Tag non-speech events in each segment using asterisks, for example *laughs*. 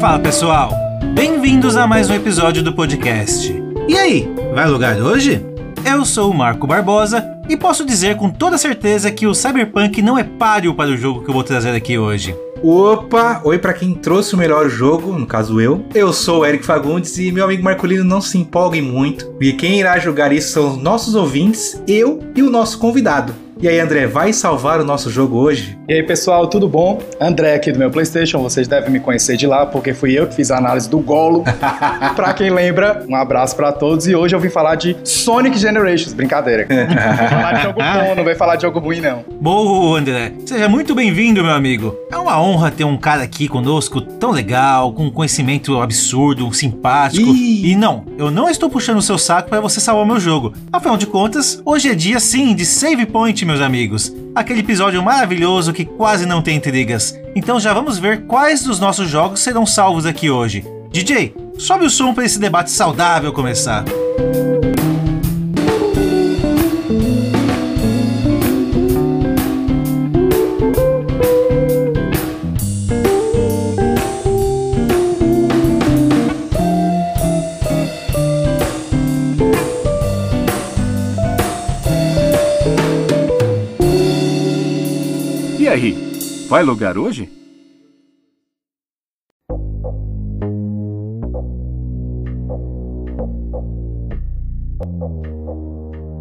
Fala pessoal, bem-vindos a mais um episódio do podcast. E aí, vai lugar hoje? Eu sou o Marco Barbosa e posso dizer com toda certeza que o Cyberpunk não é páreo para o jogo que eu vou trazer aqui hoje. Opa, oi para quem trouxe o melhor jogo, no caso eu. Eu sou o Eric Fagundes e meu amigo Marcolino não se empolgue muito, e quem irá jogar isso são os nossos ouvintes, eu e o nosso convidado. E aí, André, vai salvar o nosso jogo hoje? E aí, pessoal, tudo bom? André aqui do meu PlayStation, vocês devem me conhecer de lá, porque fui eu que fiz a análise do Golo. *laughs* pra quem lembra, um abraço para todos. E hoje eu vim falar de Sonic Generations, brincadeira. *laughs* vou falar de jogo bom, não vem falar de jogo ruim, não. Boa, André. Seja muito bem-vindo, meu amigo. É uma honra ter um cara aqui conosco tão legal, com conhecimento absurdo, simpático. Ih. E não, eu não estou puxando o seu saco para você salvar meu jogo. Afinal de contas, hoje é dia sim de save point, meus amigos. Aquele episódio maravilhoso que quase não tem intrigas. Então já vamos ver quais dos nossos jogos serão salvos aqui hoje. DJ, sobe o som para esse debate saudável começar. Vai logar hoje?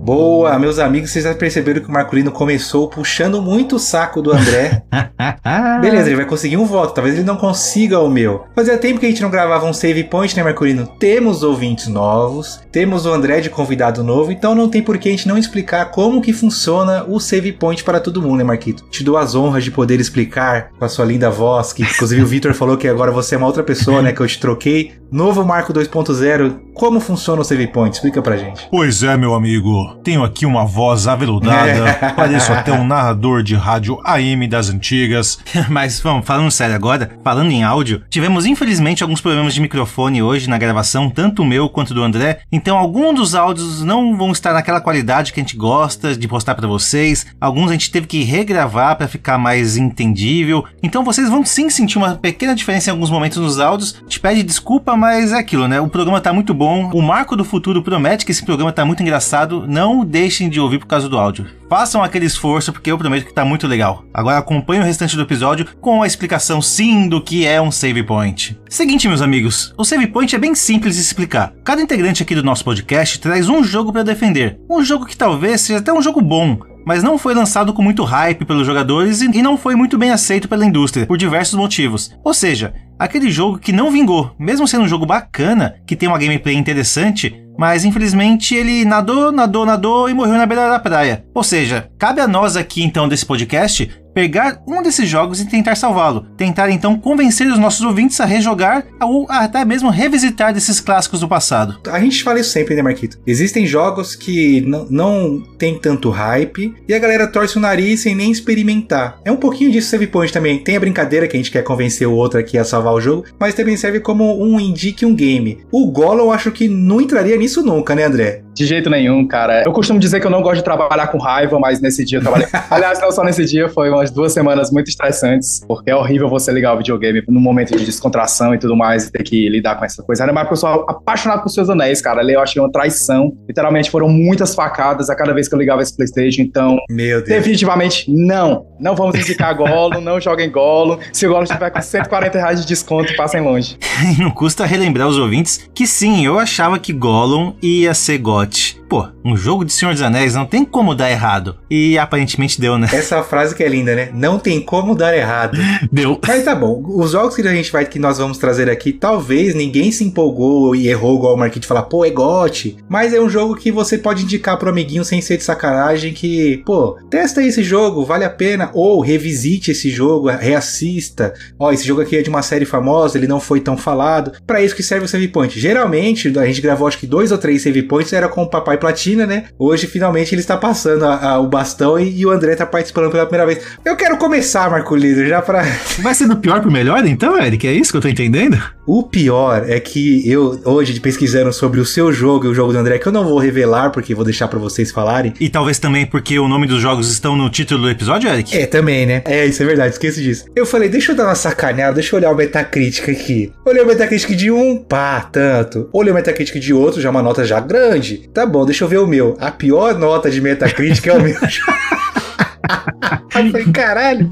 Boa, meus amigos, vocês já perceberam que o Marculino começou puxando muito o saco do André. *laughs* Beleza, ele vai conseguir um voto, talvez ele não consiga o meu. Fazia tempo que a gente não gravava um save point, né, Marculino? Temos ouvintes novos, temos o André de convidado novo, então não tem por que a gente não explicar como que funciona o save point para todo mundo, né, Marquito? Te dou as honras de poder explicar com a sua linda voz, que inclusive o Victor falou que agora você é uma outra pessoa, né, que eu te troquei. Novo Marco 2.0, como funciona o save point? Explica pra gente. Pois é, meu amigo tenho aqui uma voz aveludada, *laughs* pareço até um narrador de rádio AM das antigas. *laughs* Mas, vamos, falando sério agora, falando em áudio, tivemos infelizmente alguns problemas de microfone hoje na gravação, tanto o meu quanto do André, então alguns dos áudios não vão estar naquela qualidade que a gente gosta de postar para vocês, alguns a gente teve que regravar para ficar mais entendível, então vocês vão sim sentir uma pequena diferença em alguns momentos nos áudios, te pede desculpa, mas é aquilo, né? O programa tá muito bom, o Marco do Futuro promete que esse programa tá muito engraçado, não deixem de ouvir por causa do áudio. Façam aquele esforço porque eu prometo que tá muito legal. Agora acompanhe o restante do episódio com a explicação sim do que é um save point. Seguinte, meus amigos, o save point é bem simples de explicar. Cada integrante aqui do nosso podcast traz um jogo para defender. Um jogo que talvez seja até um jogo bom, mas não foi lançado com muito hype pelos jogadores e não foi muito bem aceito pela indústria, por diversos motivos. Ou seja, aquele jogo que não vingou, mesmo sendo um jogo bacana, que tem uma gameplay interessante, mas infelizmente ele nadou, nadou, nadou e morreu na beira da praia. Ou seja, cabe a nós aqui então desse podcast pegar um desses jogos e tentar salvá-lo. Tentar então convencer os nossos ouvintes a rejogar ou até mesmo revisitar desses clássicos do passado. A gente fala isso sempre, né, Marquito? Existem jogos que não tem tanto hype e a galera torce o nariz sem nem experimentar. É um pouquinho disso Save Point também. Tem a brincadeira que a gente quer convencer o outro aqui a salvar o jogo, mas também serve como um indique um game. O Golo eu acho que não entraria nisso nunca, né, André? De jeito nenhum, cara. Eu costumo dizer que eu não gosto de trabalhar com raiva, mas nesse dia eu trabalhei. *laughs* Aliás, não só nesse dia, foi umas duas semanas muito estressantes, porque é horrível você ligar o videogame num momento de descontração e tudo mais e ter que lidar com essa coisa. Era mais pessoal apaixonado por seus anéis, cara. Ali eu achei uma traição. Literalmente foram muitas facadas a cada vez que eu ligava esse PlayStation. Então, Meu Deus. definitivamente não. Não vamos indicar Golo, não joguem Golo. Se o Golo estiver com 140 reais de desconto, passem longe. *laughs* não custa relembrar os ouvintes que sim, eu achava que Gollum ia ser Pô, um jogo de Senhor dos Anéis não tem como dar errado. E aparentemente deu, né? Essa frase que é linda, né? Não tem como dar errado. *laughs* Deu. Mas tá bom. Os jogos que a gente vai que nós vamos trazer aqui, talvez ninguém se empolgou e errou igual o Marquinhos falar, pô, é gote. Mas é um jogo que você pode indicar pro amiguinho sem ser de sacanagem que, pô, testa esse jogo, vale a pena. Ou revisite esse jogo, reassista. Ó, esse jogo aqui é de uma série famosa, ele não foi tão falado. Para isso que serve o save point. Geralmente, a gente gravou acho que dois ou três save points, era com o papai Platina, né? Hoje, finalmente, ele está passando a, a, o bastão e, e, o André está participando pela primeira vez. Eu quero começar, Marco Líder, já para. *laughs* Vai ser do pior pro melhor, então, Eric? É isso que eu tô entendendo? O pior é que eu, hoje, pesquisando sobre o seu jogo e o jogo do André, que eu não vou revelar, porque vou deixar para vocês falarem. E talvez também porque o nome dos jogos estão no título do episódio, Eric? É, também, né? É, isso é verdade, esqueço disso. Eu falei, deixa eu dar uma sacaneada, deixa eu olhar o Metacritic aqui. Olhei o Metacritic de um, pá, tanto. Olhei o Metacritic de outro, já uma nota já grande. Tá bom, deixa eu ver o meu. A pior nota de Metacritic é o meu. *laughs* eu falei, caralho,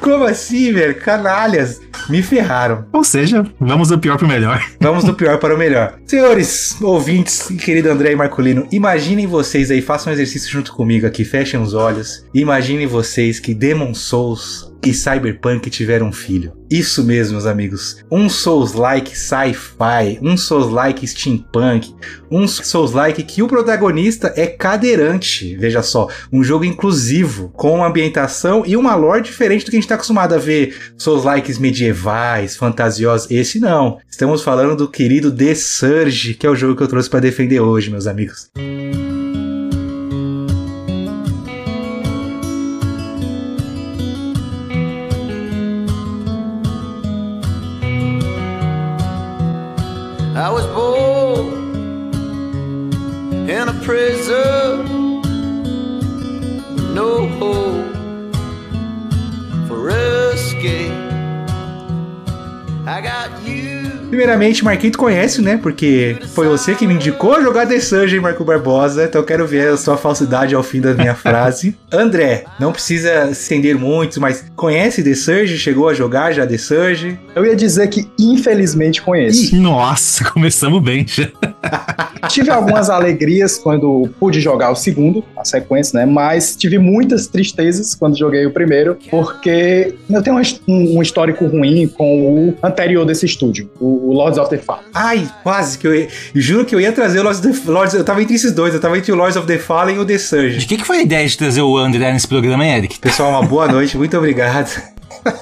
como assim, velho? Canalhas. Me ferraram. Ou seja, vamos do pior pro melhor. Vamos do pior para o melhor. Senhores, ouvintes, querido André e Marcolino, imaginem vocês aí, façam um exercício junto comigo aqui, fechem os olhos. Imaginem vocês que Demon Souls e Cyberpunk tiveram um filho. Isso mesmo, meus amigos. Um Souls-like sci-fi, um Souls-like steampunk, um Souls-like que o protagonista é cadeirante. Veja só, um jogo inclusivo, com uma ambientação e uma lore diferente do que a gente está acostumado a ver. Souls-likes medievais, fantasiosos. Esse não. Estamos falando do querido The Surge, que é o jogo que eu trouxe para defender hoje, meus amigos. I Primeiramente, Marquinhos conhece, né? Porque foi você que me indicou jogar The Surge, Marco Barbosa. Então eu quero ver a sua falsidade ao fim da minha frase. *laughs* André, não precisa estender muito, mas conhece The Surge? Chegou a jogar já The Surge? Eu ia dizer que infelizmente conheço. Nossa, *laughs* começamos bem já. *laughs* tive algumas alegrias quando pude jogar o segundo, a sequência, né? Mas tive muitas tristezas quando joguei o primeiro, porque eu tenho um, um histórico ruim com o anterior desse estúdio, o, o Lords of the Fallen. Ai, quase que eu ia, juro que eu ia trazer o Lords of the Lords, eu tava entre esses dois, eu tava entre o Lords of the Fallen e o The Surge. De que, que foi a ideia de trazer o André nesse programa, Eric? Pessoal, uma boa noite, muito obrigado.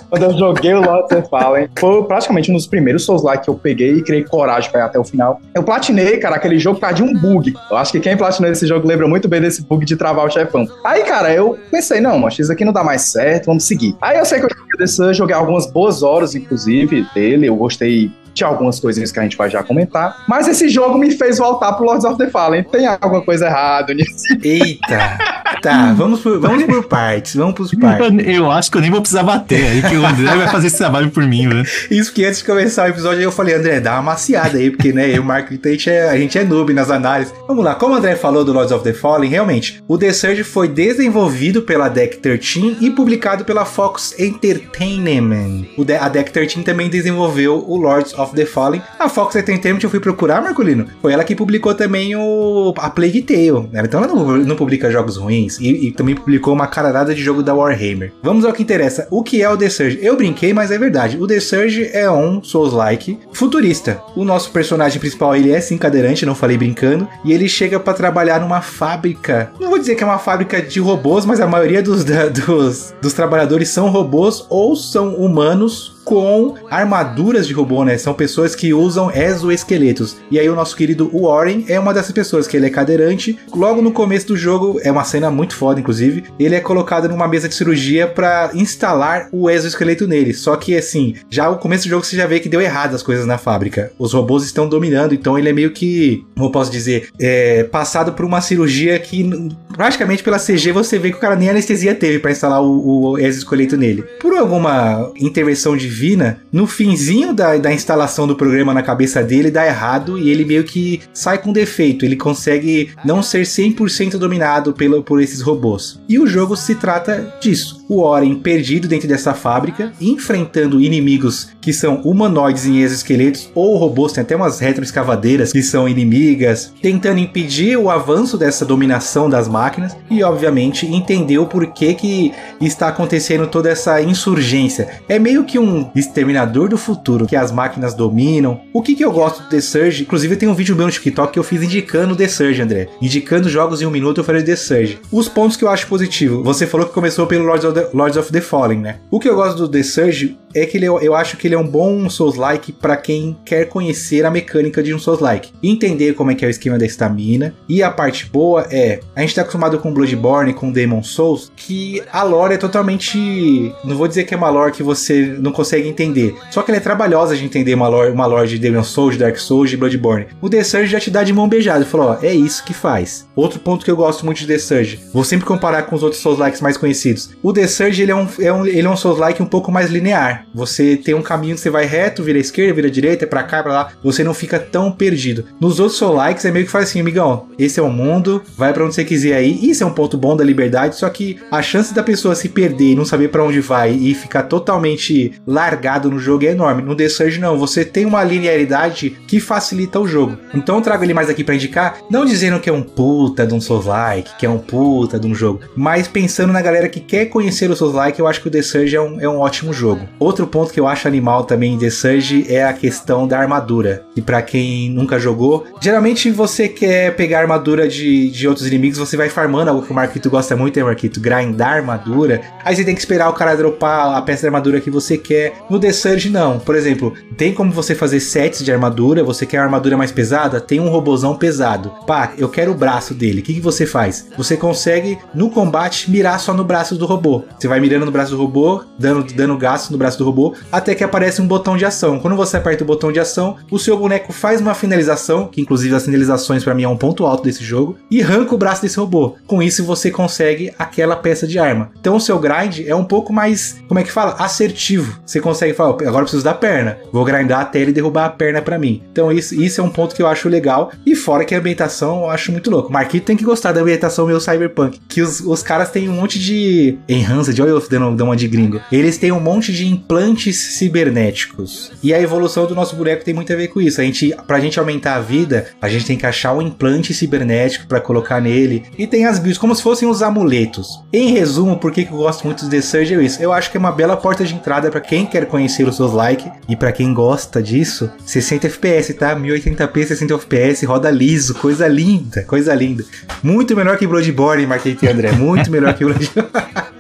Quando eu joguei o Lords of Fallen, foi praticamente um dos primeiros Souls lá que eu peguei e criei coragem pra ir até o final. Eu platinei, cara, aquele jogo por causa de um bug. Eu acho que quem platinou esse jogo lembra muito bem desse bug de travar o chefão. Aí, cara, eu pensei, não, mas isso aqui não dá mais certo, vamos seguir. Aí eu sei que eu joguei desse, joguei algumas boas horas, inclusive, dele. Eu gostei de algumas coisinhas que a gente vai já comentar. Mas esse jogo me fez voltar pro Lords of the Fallen. Tem alguma coisa errada nisso. Eita! Tá, vamos por, vamos por partes, vamos por partes. Eu acho que eu nem vou precisar bater aí, que o André vai fazer esse trabalho por mim, né? Isso que antes de começar o episódio eu falei, André, dá uma maciada aí, porque, né, eu e o Marco, a gente, é, a gente é noob nas análises. Vamos lá, como o André falou do Lords of the Fallen, realmente, o The Surge foi desenvolvido pela Deck 13 e publicado pela Fox Entertainment. O de a Deck 13 também desenvolveu o Lords of the Fallen. A Fox Entertainment eu fui procurar, Marcolino, foi ela que publicou também o a Plague Tale, né? Então ela não, não publica jogos ruins, e, e, também publicou uma caralhada de jogo da Warhammer. Vamos ao que interessa. O que é o The Surge? Eu brinquei, mas é verdade. O The Surge é um Souls-like futurista. O nosso personagem principal, ele é sim cadeirante, não falei brincando, e ele chega para trabalhar numa fábrica. Não vou dizer que é uma fábrica de robôs, mas a maioria dos, da, dos, dos trabalhadores são robôs ou são humanos com armaduras de robô, né? São pessoas que usam exoesqueletos. E aí o nosso querido Warren é uma dessas pessoas, que ele é cadeirante. Logo no começo do jogo, é uma cena muito foda, inclusive, ele é colocado numa mesa de cirurgia para instalar o exoesqueleto nele. Só que assim, já o começo do jogo você já vê que deu errado as coisas na fábrica. Os robôs estão dominando, então ele é meio que, como eu posso dizer, é, passado por uma cirurgia que praticamente pela CG você vê que o cara nem anestesia teve para instalar o, o exoesqueleto nele. Por alguma intervenção de divina, no finzinho da, da instalação do programa na cabeça dele dá errado e ele meio que sai com defeito. Ele consegue não ser 100% dominado pelo, por esses robôs. E o jogo se trata disso. O Oren perdido dentro dessa fábrica, enfrentando inimigos que são humanoides em exoesqueletos ou robôs, tem até umas retroescavadeiras que são inimigas, tentando impedir o avanço dessa dominação das máquinas e, obviamente, entender o porquê que está acontecendo toda essa insurgência. É meio que um exterminador do futuro que as máquinas dominam. O que, que eu gosto do The Surge? Inclusive, tem um vídeo meu no TikTok que eu fiz indicando o The Surge, André. Indicando jogos em um minuto, eu falei The Surge. Os pontos que eu acho positivo. Você falou que começou pelo Lords of the, Lords of the Fallen, né? O que eu gosto do The Surge é que ele, é- eu acho que ele é um bom Souls-like pra quem quer conhecer a mecânica de um Souls-like. Entender como é que é o esquema da estamina. E a parte boa é, a gente tá acostumado com Bloodborne, com Demon Souls, que a lore é totalmente... Não vou dizer que é uma lore que você não consegue entender. Só que ela é trabalhosa de entender uma lore, uma lore de Demon Souls, Dark Souls, de Bloodborne. O The Surge já te dá de mão beijada. Falou, ó, é isso que faz. Outro ponto que eu gosto muito de The Surge. Vou sempre comparar com os outros Souls-likes mais conhecidos. O The Surge, ele é um, é um, ele é um Souls-like um pouco mais linear. Você tem um caminho que você vai reto, vira à esquerda, vira à direita, é pra cá, pra lá. Você não fica tão perdido. Nos outros Souls-likes é meio que faz assim, amigão, esse é o mundo, vai pra onde você quiser ir. Isso é um ponto bom da liberdade, só que a chance da pessoa se perder e não saber pra onde vai e ficar totalmente largado no jogo é enorme. No The Surge não, você tem uma linearidade que facilita o jogo. Então eu trago ele mais aqui pra indicar, não dizendo que é um puta de um Souls-like, que é um puta de um jogo, mas pensando na galera que quer conhecer o Souls-like, eu acho que o The Surge é um, é um ótimo jogo. Outro ponto que eu acho animal também em The Surge é a questão da armadura. E pra quem nunca jogou, geralmente você quer pegar armadura de, de outros inimigos, você vai farmando, algo que o Marquito gosta muito, é Marquito, grindar armadura. Aí você tem que esperar o cara dropar a peça de armadura que você quer. No The Surge não. Por exemplo, tem como você fazer sets de armadura, você quer uma armadura mais pesada, tem um robozão pesado. Pá, eu quero o braço dele. O que, que você faz? Você consegue no combate mirar só no braço do robô. Você vai mirando no braço do robô, dando, dando gasto no braço do robô, até que aparece um botão de ação. Quando você aperta o botão de ação, o seu boneco faz uma finalização, que inclusive as finalizações pra mim é um ponto alto desse jogo, e arranca o braço desse robô. Com isso você consegue aquela peça de arma. Então o seu grind é um pouco mais, como é que fala? Assertivo. Você consegue falar, agora eu preciso da perna. Vou grindar até ele derrubar a perna pra mim. Então isso, isso é um ponto que eu acho legal. E fora que a ambientação eu acho muito louco. Marquito tem que gostar da ambientação meio cyberpunk. Que os, os caras têm um monte de enhanced, olha eu dando, uma de gringo. Eles têm um monte de implantes cibernéticos. E a evolução do nosso boneco tem muito a ver com isso. A gente, pra gente aumentar a vida, a gente tem que achar um implante cibernético para colocar nele. E tem as builds como se fossem os amuletos. Em resumo, por que eu gosto muito do The Surge é isso. Eu acho que é uma bela porta de entrada para quem quer conhecer os seus likes e para quem gosta disso. 60 FPS, tá? 1080p, 60 FPS, roda liso, coisa linda, coisa linda. Muito melhor que Bloodborne, Marquete André, muito melhor que Bloodborne. *laughs*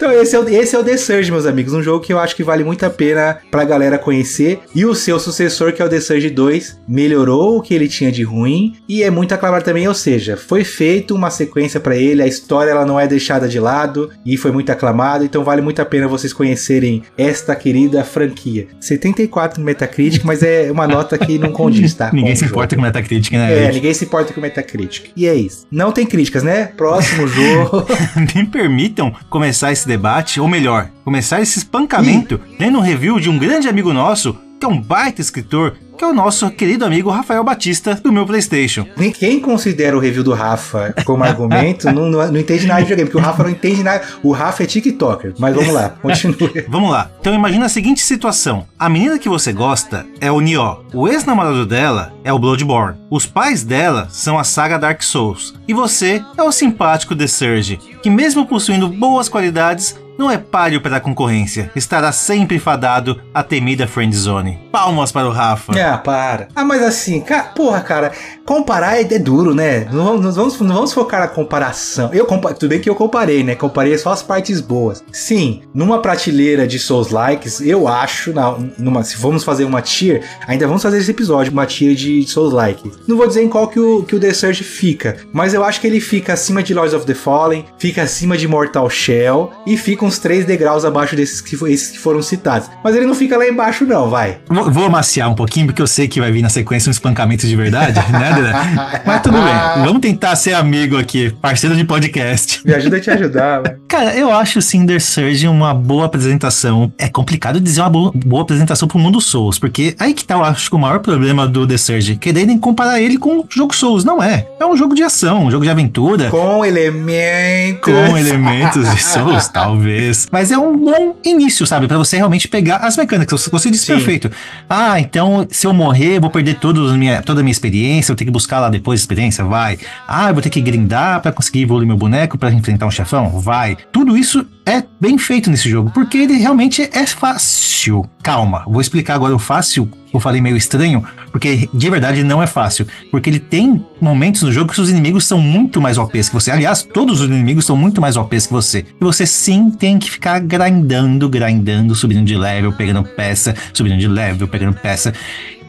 Então esse é, o, esse é o The Surge, meus amigos. Um jogo que eu acho que vale muito a pena pra galera conhecer. E o seu sucessor, que é o The Surge 2, melhorou o que ele tinha de ruim. E é muito aclamado também, ou seja, foi feito uma sequência pra ele. A história ela não é deixada de lado. E foi muito aclamado. Então vale muito a pena vocês conhecerem esta querida franquia. 74 no Metacritic, mas é uma nota que não condiz, tá? *laughs* Ninguém se importa com Metacritic, né? É, ninguém se importa com o Metacritic. E é isso. Não tem críticas, né? Próximo jogo. *laughs* Me permitam começar esse debate, ou melhor, começar esse espancamento lendo um review de um grande amigo nosso, que é um baita escritor, que é o nosso querido amigo Rafael Batista, do meu PlayStation. Quem considera o review do Rafa como argumento não, não, não entende nada de videogame, porque o Rafa não entende nada. O Rafa é TikToker. Mas vamos lá, continue. *laughs* Vamos lá. Então imagina a seguinte situação. A menina que você gosta é o Nioh. O ex-namorado dela é o Bloodborne. Os pais dela são a saga Dark Souls. E você é o simpático The Surge, que mesmo possuindo boas qualidades, não é páreo para a concorrência. Estará sempre fadado à temida friendzone. Palmas para o Rafa. Ah, para. Ah, mas assim, cara, porra, cara, comparar é, é duro, né? Não vamos, não vamos, não vamos focar na comparação. Eu compa Tudo bem que eu comparei, né? Comparei só as partes boas. Sim, numa prateleira de Souls Likes, eu acho, na, numa, se vamos fazer uma tier, ainda vamos fazer esse episódio, uma tier de Souls Likes. Não vou dizer em qual que o, que o The Surge fica, mas eu acho que ele fica acima de Lords of the Fallen, fica acima de Mortal Shell e fica uns três degraus abaixo desses que, esses que foram citados. Mas ele não fica lá embaixo, não, vai. Vou, vou amaciar um pouquinho, porque eu sei que vai vir na sequência um espancamento de verdade, *laughs* né, *laughs* Mas tudo bem. Vamos tentar ser amigo aqui, parceiro de podcast. Me ajuda a te ajudar. Cara, eu acho o Cinder Surge uma boa apresentação. É complicado dizer uma boa, boa apresentação pro mundo Souls, porque aí que tá, eu acho que o maior problema do The Surge, quererem comparar ele com o jogo Souls. Não é. É um jogo de ação, um jogo de aventura. Com elementos. Com elementos de Souls, *laughs* talvez. Mas é um bom início, sabe? Pra você realmente pegar as mecânicas. Você disse Sim. perfeito. Ah, então se eu morrer, eu vou perder todos a minha, toda a minha experiência, eu tenho que buscar lá depois experiência? Vai. Ah, eu vou ter que grindar pra conseguir evoluir meu boneco pra enfrentar um chefão? Vai. Tudo isso é bem feito nesse jogo, porque ele realmente é fácil. Calma, vou explicar agora o fácil eu falei meio estranho, porque de verdade não é fácil. Porque ele tem momentos no jogo que os inimigos são muito mais OPs que você. Aliás, todos os inimigos são muito mais OPs que você. E você sim tem que ficar grindando, grindando, subindo de level, pegando peça, subindo de level, pegando peça.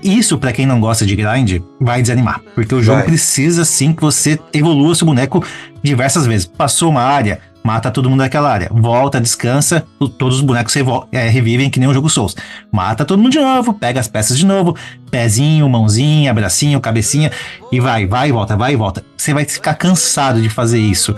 Isso, para quem não gosta de grind, vai desanimar. Porque o jogo Vai. precisa sim que você evolua seu boneco diversas vezes. Passou uma área, mata todo mundo daquela área. Volta, descansa, todos os bonecos é, revivem que nem o jogo Souls. Mata todo mundo de novo, pega as peças de novo, pezinho, mãozinha, bracinho, cabecinha, e vai, vai e volta, vai e volta. Você vai ficar cansado de fazer isso.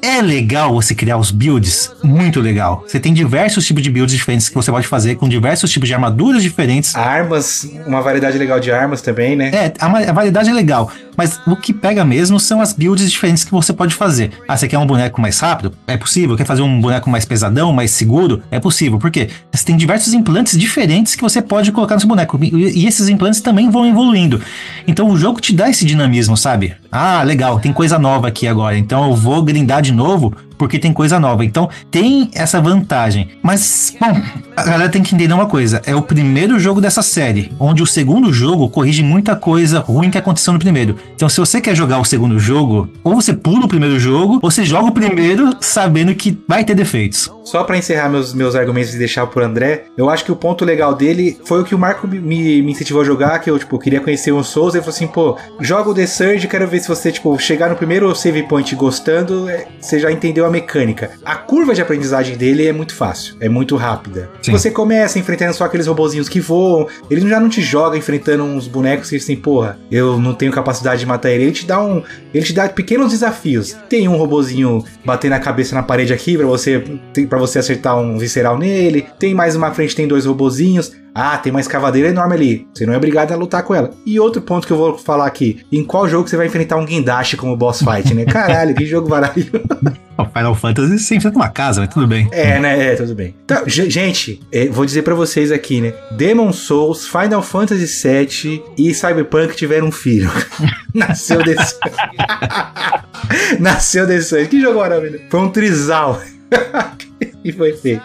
É legal você criar os builds, muito legal. Você tem diversos tipos de builds diferentes que você pode fazer com diversos tipos de armaduras diferentes. Armas, uma variedade legal de armas também, né? É, a, a variedade é legal, mas o que pega mesmo são as builds diferentes que você pode fazer. Ah, você quer um boneco mais rápido? É possível. Quer fazer um boneco mais pesadão, mais seguro? É possível. Por quê? Você tem diversos implantes diferentes que você pode colocar no seu boneco. E, e esses implantes também vão evoluindo. Então o jogo te dá esse dinamismo, sabe? Ah, legal, tem coisa nova aqui agora. Então eu vou grindar de novo porque tem coisa nova. Então tem essa vantagem. Mas, bom, a galera tem que entender uma coisa: é o primeiro jogo dessa série, onde o segundo jogo corrige muita coisa ruim que aconteceu no primeiro. Então, se você quer jogar o segundo jogo, ou você pula o primeiro jogo, ou você joga o primeiro sabendo que vai ter defeitos. Só pra encerrar meus, meus argumentos e deixar pro André, eu acho que o ponto legal dele foi o que o Marco me, me incentivou a jogar, que eu, tipo, queria conhecer o Souls, e falou assim, pô, joga o The Surge, quero ver se você, tipo, chegar no primeiro save point gostando, é, você já entendeu a mecânica. A curva de aprendizagem dele é muito fácil, é muito rápida. Sim. Você começa enfrentando só aqueles robozinhos que voam, ele já não te joga enfrentando uns bonecos que assim, porra, eu não tenho capacidade de matar ele, ele te dá um, ele te dá pequenos desafios. Tem um robozinho batendo a cabeça na parede aqui pra você para você acertar um visceral nele. Tem mais uma frente, tem dois robozinhos. Ah, tem uma escavadeira enorme ali. Você não é obrigado a lutar com ela. E outro ponto que eu vou falar aqui: em qual jogo você vai enfrentar um Gendashi como boss fight, né? *laughs* Caralho, que jogo maravilhoso. O Final Fantasy você enfrenta uma casa, mas tudo bem. É, né? É, tudo bem. Então, ge- gente, é, vou dizer pra vocês aqui, né? Demon Souls, Final Fantasy VII e Cyberpunk tiveram um filho. *laughs* Nasceu desse. *laughs* Nasceu desse. Que jogo maravilhoso. Foi um trisal. e foi feito.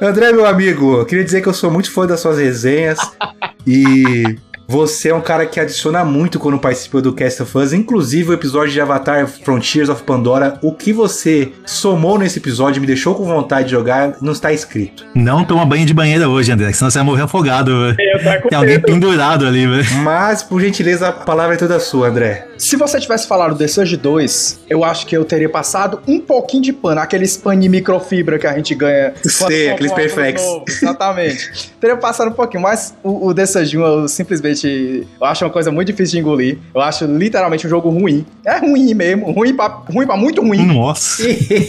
André, meu amigo, eu queria dizer que eu sou muito fã das suas resenhas *laughs* e você é um cara que adiciona muito quando participa do Cast of Us, inclusive o episódio de Avatar Frontiers of Pandora. O que você somou nesse episódio me deixou com vontade de jogar, não está escrito. Não toma banho de banheira hoje, André, senão você vai morrer afogado. tô com Tem alguém medo. pendurado ali, velho. Mas, por gentileza, a palavra é toda sua, André. Se você tivesse falado The Surge 2, eu acho que eu teria passado um pouquinho de pano, aqueles pano de microfibra que a gente ganha. Sei, aqueles novo. Exatamente. teria passado um pouquinho, mas o, o The Surge 1 eu simplesmente eu acho uma coisa muito difícil de engolir. Eu acho literalmente um jogo ruim. É ruim mesmo, ruim pra, ruim pra muito ruim. Nossa.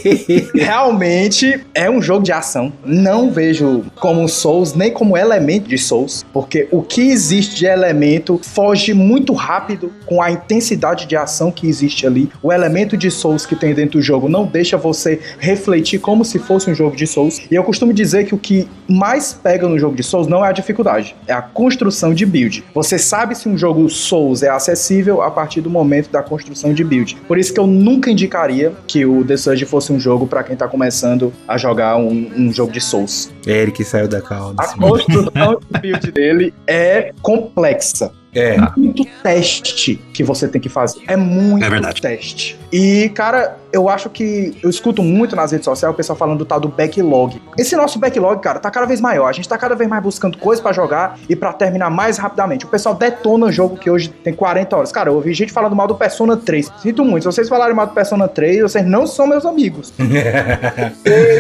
*laughs* Realmente é um jogo de ação. Não vejo como um Souls, nem como elemento de Souls, porque o que existe de elemento foge muito rápido com a intensidade de ação que existe ali. O elemento de Souls que tem dentro do jogo não deixa você refletir como se fosse um jogo de Souls. E eu costumo dizer que o que mais pega no jogo de Souls não é a dificuldade, é a construção de build. Você sabe se um jogo Souls é acessível a partir do momento da construção de build. Por isso que eu nunca indicaria que o The Surge fosse um jogo para quem tá começando a jogar um, um jogo de Souls. É ele que saiu da calma. A construção de build dele é complexa. É. Muito teste que você tem que fazer. É muito É teste. E, cara, eu acho que eu escuto muito nas redes sociais o pessoal falando do tal do backlog. Esse nosso backlog, cara, tá cada vez maior. A gente tá cada vez mais buscando coisa pra jogar e pra terminar mais rapidamente. O pessoal detona jogo que hoje tem 40 horas. Cara, eu ouvi gente falando mal do Persona 3. Sinto muito. Se vocês falarem mal do Persona 3, vocês não são meus amigos. *laughs*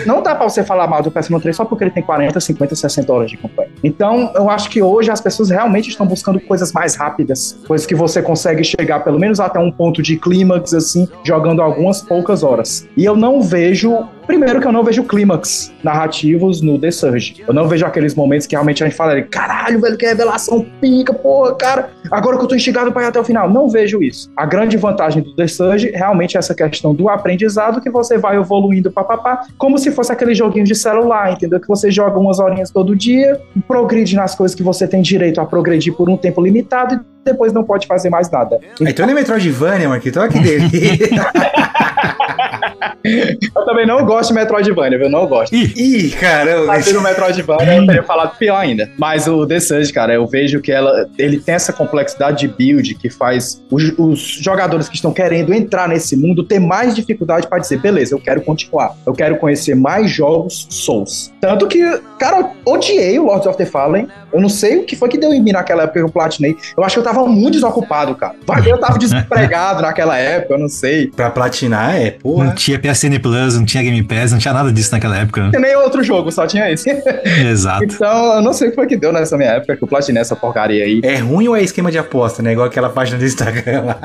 Não dá pra você falar mal do Persona 3 só porque ele tem 40, 50, 60 horas de campanha. Então, eu acho que hoje as pessoas realmente estão buscando coisas mais rápidas, coisas que você consegue chegar pelo menos até um ponto de clímax, assim, jogando algumas poucas horas. E eu não vejo. Primeiro que eu não vejo clímax narrativos no The Surge. Eu não vejo aqueles momentos que realmente a gente fala, caralho, velho, que revelação pica, porra, cara. Agora que eu tô instigado pra ir até o final. Não vejo isso. A grande vantagem do The Surge realmente é essa questão do aprendizado que você vai evoluindo papapá, como se fosse aquele joguinho de celular, entendeu? Que você joga umas horinhas todo dia, progride nas coisas que você tem direito a progredir por um tempo limitado e depois não pode fazer mais nada. Então ele é Metroidvania, Marquito. Olha que dele. *laughs* Eu também não gosto de Metroidvania, viu? Não gosto. Ih, Ih, caramba. Mas no Metroidvania eu teria falado pior ainda. Mas o The Surge, cara, eu vejo que ela, ele tem essa complexidade de build que faz os, os jogadores que estão querendo entrar nesse mundo ter mais dificuldade pra dizer, beleza, eu quero continuar. Eu quero conhecer mais jogos Souls. Tanto que, cara, eu odiei o Lords of the Fallen. Eu não sei o que foi que deu em mim naquela época que eu platinei. Eu acho que eu tava muito desocupado, cara. Eu tava *laughs* desempregado naquela época, eu não sei. Pra platinar, é, não porra. Tinha PSN Plus, não tinha Game Pass, não tinha nada disso naquela época. Tem nem outro jogo, só tinha esse. *laughs* Exato. então, eu não sei o que foi que deu nessa minha época que eu platinei essa porcaria aí. É ruim ou é esquema de aposta, né? Igual aquela página do Instagram lá.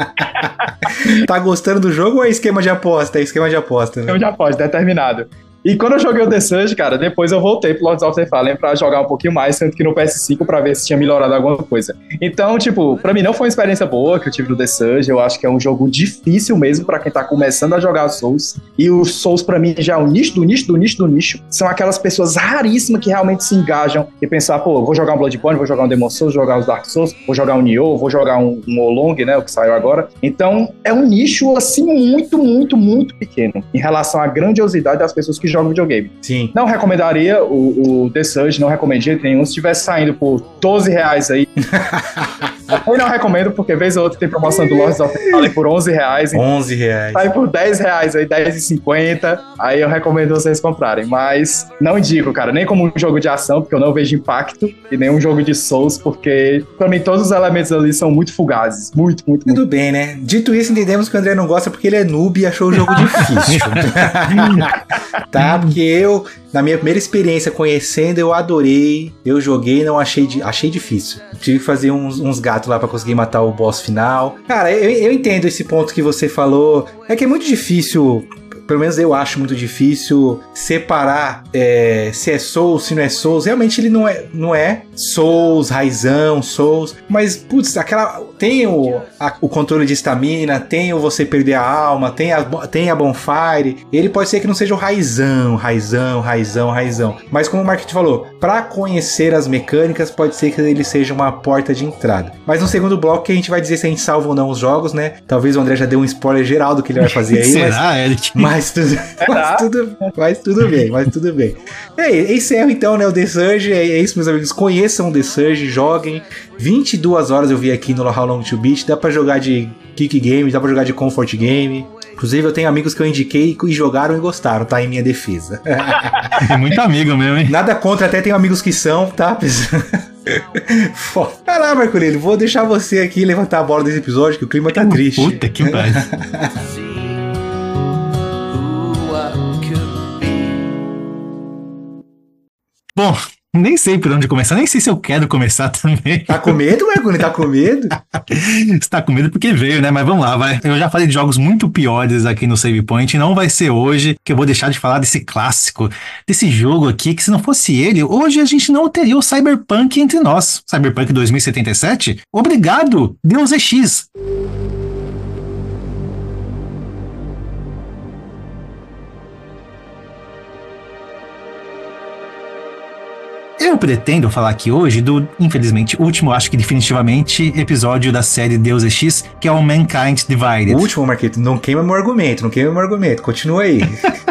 *laughs* tá gostando do jogo ou é esquema de aposta? É esquema de aposta, né? Eu já pode, determinado. E quando eu joguei o The Surge, cara, depois eu voltei pro Lords of the Fallen pra jogar um pouquinho mais, sendo que no PS5 pra ver se tinha melhorado alguma coisa. Então, tipo, pra mim não foi uma experiência boa que eu tive no The Surge. Eu acho que é um jogo difícil mesmo pra quem tá começando a jogar Souls. E os Souls pra mim já é o nicho do nicho do nicho do nicho. São aquelas pessoas raríssimas que realmente se engajam e pensar, pô, vou jogar um Bloodborne, vou jogar um Demon Souls, vou jogar os Dark Souls, vou jogar um Nioh, vou jogar um, um Olong, né, o que saiu agora. Então, é um nicho assim muito, muito, muito pequeno em relação à grandiosidade das pessoas que jogam videogame. Sim. Não recomendaria o, o The Surge, não jeito nenhum. Se estivesse saindo por 12 reais aí. *laughs* eu não recomendo, porque vez ou outra tem promoção do Lords of Fallen por 11 reais. Então 11 reais. sai por 10 reais aí, 10,50. Aí eu recomendo vocês comprarem. Mas não indico, cara, nem como um jogo de ação, porque eu não vejo impacto, e nem um jogo de Souls, porque pra mim todos os elementos ali são muito fugazes. Muito, muito, muito. Tudo bem, né? Dito isso, entendemos que o André não gosta porque ele é noob e achou o jogo *laughs* difícil. *laughs* tá? Porque eu, na minha primeira experiência conhecendo, eu adorei. Eu joguei não achei, achei difícil. Tive que fazer uns, uns gatos lá pra conseguir matar o boss final. Cara, eu, eu entendo esse ponto que você falou. É que é muito difícil. Pelo menos eu acho muito difícil separar é, se é Souls, se não é Souls. Realmente ele não é, não é Souls, raizão, Souls. Mas, putz, aquela. Tem o, a- o controle de estamina, tem o você perder a alma, tem a, tem a bonfire. Ele pode ser que não seja o raizão, raizão, raizão, raizão. Mas como o Market falou, pra conhecer as mecânicas, pode ser que ele seja uma porta de entrada. Mas no segundo bloco que a gente vai dizer se a gente salva ou não os jogos, né? Talvez o André já deu um spoiler geral do que ele vai fazer aí, *laughs* mas Será, Eric? mas tudo, mas, tudo, mas tudo bem, mas tudo bem. É, encerro então, né, o The Surge, é, é isso, meus amigos, conheçam o The Surge, joguem, 22 horas eu vi aqui no How Long to Beat, dá pra jogar de Kick Game, dá pra jogar de Comfort Game, inclusive eu tenho amigos que eu indiquei e jogaram e gostaram, tá, em minha defesa. *laughs* Tem muito amigo mesmo, hein? Nada contra, até tenho amigos que são, tá? Foda. *laughs* Vai lá, Marcolino, vou deixar você aqui levantar a bola desse episódio, que o clima tá triste. Puta que pariu. *laughs* Bom, nem sei por onde começar, nem sei se eu quero começar *laughs* também. Tá com medo, Marcolino? Tá com medo? Você tá com medo porque veio, né? Mas vamos lá, vai. Eu já falei de jogos muito piores aqui no Save Point. Não vai ser hoje que eu vou deixar de falar desse clássico, desse jogo aqui, que se não fosse ele, hoje a gente não teria o Cyberpunk entre nós. Cyberpunk 2077? Obrigado, Deus é X. Eu pretendo falar aqui hoje do, infelizmente, último, acho que definitivamente, episódio da série Deus é X, que é o Mankind Divided. O último, Marquito, não queima meu argumento, não queima meu argumento. Continua aí.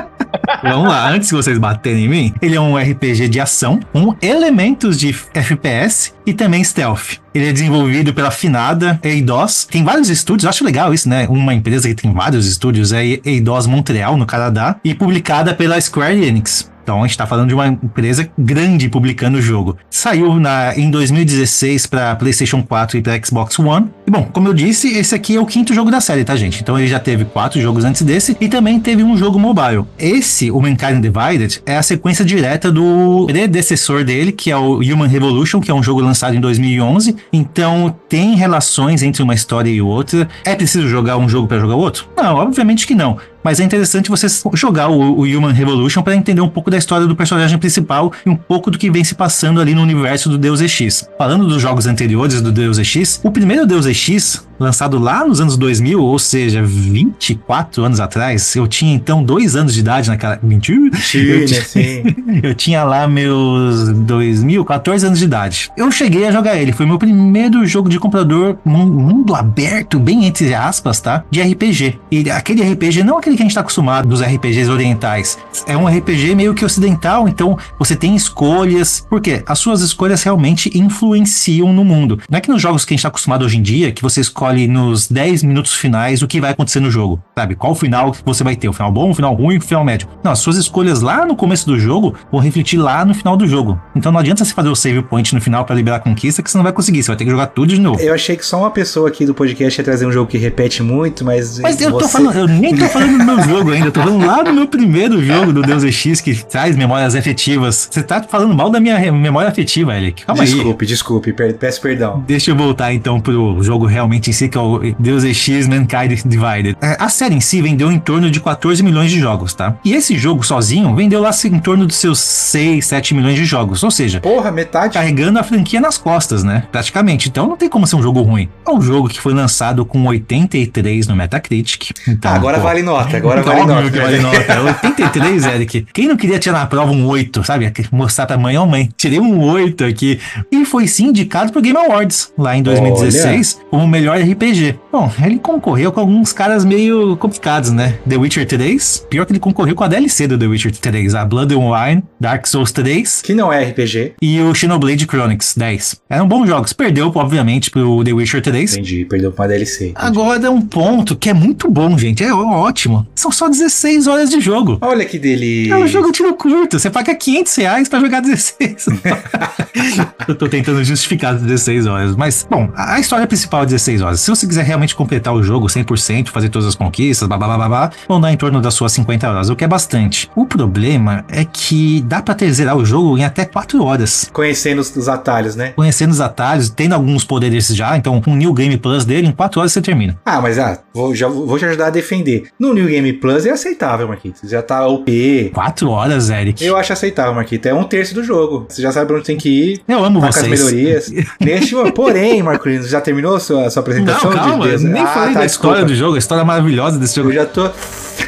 *laughs* Vamos lá, antes que vocês baterem em mim, ele é um RPG de ação com elementos de FPS e também stealth. Ele é desenvolvido pela finada Eidos. Tem vários estúdios, acho legal isso, né? Uma empresa que tem vários estúdios é Eidos Montreal, no Canadá, e publicada pela Square Enix. Então a gente tá falando de uma empresa grande publicando o jogo. Saiu na, em 2016 para PlayStation 4 e para Xbox One. E bom, como eu disse, esse aqui é o quinto jogo da série, tá, gente? Então ele já teve quatro jogos antes desse e também teve um jogo mobile. Esse, o Mankind Divided, é a sequência direta do predecessor dele, que é o Human Revolution, que é um jogo lançado em 2011. Então tem relações entre uma história e outra. É preciso jogar um jogo para jogar outro? Não, obviamente que não. Mas é interessante você jogar o, o Human Revolution para entender um pouco da história do personagem principal e um pouco do que vem se passando ali no universo do Deus Ex. Falando dos jogos anteriores do Deus Ex, o primeiro Deus Ex lançado lá nos anos 2000, ou seja, 24 anos atrás. Eu tinha então dois anos de idade naquela. Mentira? Eu, Sim, sim. *laughs* eu tinha lá meus 2000, 14 anos de idade. Eu cheguei a jogar ele. Foi meu primeiro jogo de computador mun- mundo aberto, bem entre aspas, tá? De RPG. E aquele RPG, não aquele que a gente tá acostumado dos RPGs orientais. É um RPG meio que ocidental, então você tem escolhas. Por quê? As suas escolhas realmente influenciam no mundo. Não é que nos jogos que a gente tá acostumado hoje em dia, que você escolhe nos 10 minutos finais o que vai acontecer no jogo. Sabe? Qual final que você vai ter? O final bom, o final ruim, o final médio. Não, as suas escolhas lá no começo do jogo vão refletir lá no final do jogo. Então não adianta você fazer o save point no final pra liberar a conquista, que você não vai conseguir. Você vai ter que jogar tudo de novo. Eu achei que só uma pessoa aqui do podcast ia trazer um jogo que repete muito, mas. Mas eu tô você- falando, eu nem tô falando do meu *laughs* jogo ainda, eu tô falando lá do meu primeiro jogo do Deus Ex que traz memórias afetivas. Você tá falando mal da minha memória afetiva, Eric. Calma aí. Desculpe, desculpe, peço perdão. Deixa eu voltar então pro jogo realmente si, que é o Deus Ex Mankind Divided. É, A série em si vendeu em torno de 14 milhões de jogos, tá? E esse jogo sozinho vendeu lá em torno dos seus 6, 7 milhões de jogos. Ou seja, Porra, metade. carregando a franquia nas costas, né? Praticamente. Então não tem como ser um jogo ruim. É um jogo que foi lançado com 83 no Metacritic. Então, Ah, agora pô, vale nota, agora então, vale nota. que vale nota. 83, Eric. Quem não queria tirar na prova um 8, sabe? Mostrar pra mãe, ó mãe, tirei um 8 aqui. E foi sim indicado pro Game Awards, lá em 2016, como o melhor RPG. Bom, ele concorreu com alguns caras meio complicados, né? The Witcher 3, pior que ele concorreu com a DLC do The Witcher 3, a Blood and Wine, Dark Souls 3 Que não é RPG. e o Xenoblade Chronicles 10. Eram bons jogos. Perdeu, obviamente, pro The Witcher 3. Entendi, perdeu pra DLC. entendi. Agora um ponto que é muito bom, gente. É ótimo. São só 16 horas de jogo. Olha que delícia. É um jogo tiro curto. Você paga 500 reais pra jogar 16. *laughs* Eu tô tentando justificar as 16 horas. Mas, bom, a história principal é 16 horas. Se você quiser realmente completar o jogo 100%, fazer todas as conquistas, blá blá blá blá, vão dar em torno das suas 50 horas, o que é bastante. O problema é que dá pra ter zerar o jogo em até 4 horas. Conhecendo os, os atalhos, né? Conhecendo os atalhos, tendo alguns poderes já, então um New Game Plus dele, em 4 horas você termina. Ah, mas ah, vou, já, vou te ajudar a defender. No New Game Plus é aceitável, Marquito. Já tá OP. 4 horas, Eric. Eu acho aceitável, Marquito. É um terço do jogo. Você já sabe pra onde tem que ir. Eu amo Tá com as vocês. melhorias. *laughs* Neste, porém, Marcolino, já terminou sua, sua Não, apresentação? de calma, Deus? nem Ah, falei tá, da história desculpa. do jogo, a história maravilhosa desse jogo. Eu já tô.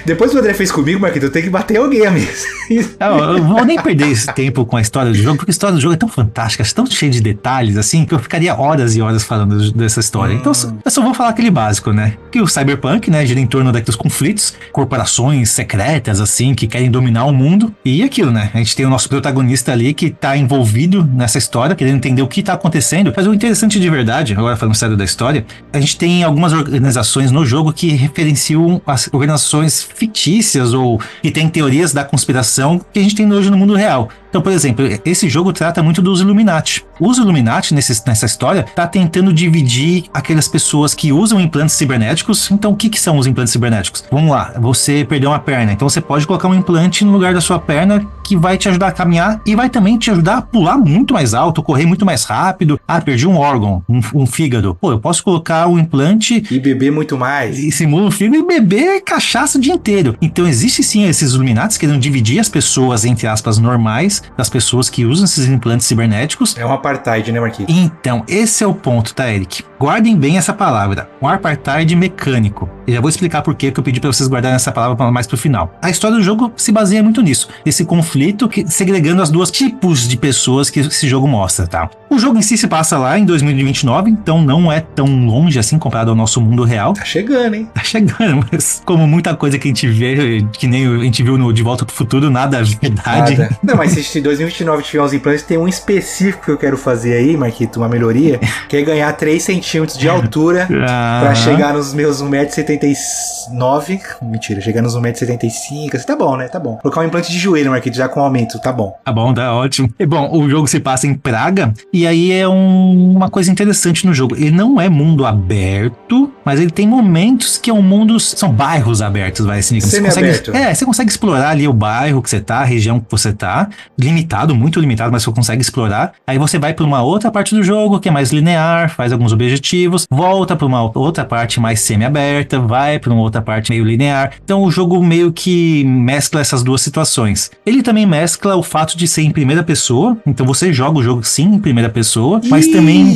Depois que o André fez comigo, Marquito, eu tenho que bater alguém a mesa. *laughs* Eu, eu vou nem perder esse tempo com a história do jogo, porque a história do jogo é tão fantástica, é tão cheia de detalhes, assim, que eu ficaria horas e horas falando dessa história. Então, eu só vou falar aquele básico, né? Que o Cyberpunk, né, gira em torno daqueles conflitos, corporações secretas, assim, que querem dominar o mundo. E aquilo, né? A gente tem o nosso protagonista ali que tá envolvido nessa história, querendo entender o que tá acontecendo. Mas o interessante de verdade, agora falando sério da história, a gente tem algumas organizações no jogo que referenciam as organizações fictícias ou que têm teorias da conspiração que a gente tem hoje no mundo real. Então, por exemplo, esse jogo trata muito dos Illuminati. Os Illuminati, nesse, nessa história, tá tentando dividir aquelas pessoas que usam implantes cibernéticos. Então, o que, que são os implantes cibernéticos? Vamos lá, você perdeu uma perna, então você pode colocar um implante no lugar da sua perna que vai te ajudar a caminhar e vai também te ajudar a pular muito mais alto, correr muito mais rápido. Ah, perdi um órgão, um, um fígado. Pô, eu posso colocar um implante E beber muito mais. e simula um filme e beber cachaça o dia inteiro. Então existe sim esses Illuminatis querendo dividir as pessoas, entre aspas, normais, das pessoas que usam esses implantes cibernéticos. É um apartheid, né, Marquito? Então, esse é o ponto, tá, Eric? Guardem bem essa palavra. Um apartheid mecânico. Eu já vou explicar por que eu pedi pra vocês guardarem essa palavra mais pro final. A história do jogo se baseia muito nisso. Esse conflito que, segregando as duas tipos de pessoas que esse jogo mostra, tá? O jogo em si se passa lá em 2029, então não é tão longe assim comparado ao nosso mundo real. Tá chegando, hein? Tá chegando, *laughs* mas como muita coisa que a gente vê, que nem a gente viu no De Volta pro Futuro, nada é verdade. Nada. Não, mas *laughs* se em 2029 tiver uns implantes, tem um específico que eu quero fazer aí, Marquito, uma melhoria, *laughs* que é ganhar 3 centímetros de altura *laughs* Ah, pra chegar nos meus 1,79m. Mentira, chegar nos 1,75m. Assim, tá bom, né? Tá bom. Colocar um implante de joelho, Marquito, já com aumento, tá bom. Tá bom, tá ótimo. E bom, o jogo se passa em Praga, e aí é um- uma coisa interessante no jogo. Ele não é mundo aberto, mas ele tem momentos que é um mundo. São bairros abertos, vai assim. Você consegue, é, você consegue explorar ali o bairro que você tá, a região que você tá, limitado, muito limitado, mas você consegue explorar. Aí você vai para uma outra parte do jogo que é mais linear, faz alguns objetivos, volta para uma outra parte mais semi-aberta, vai para uma outra parte meio linear. Então o jogo meio que mescla essas duas situações. Ele também mescla o fato de ser em primeira pessoa, então você joga o jogo sim em primeira pessoa, mas também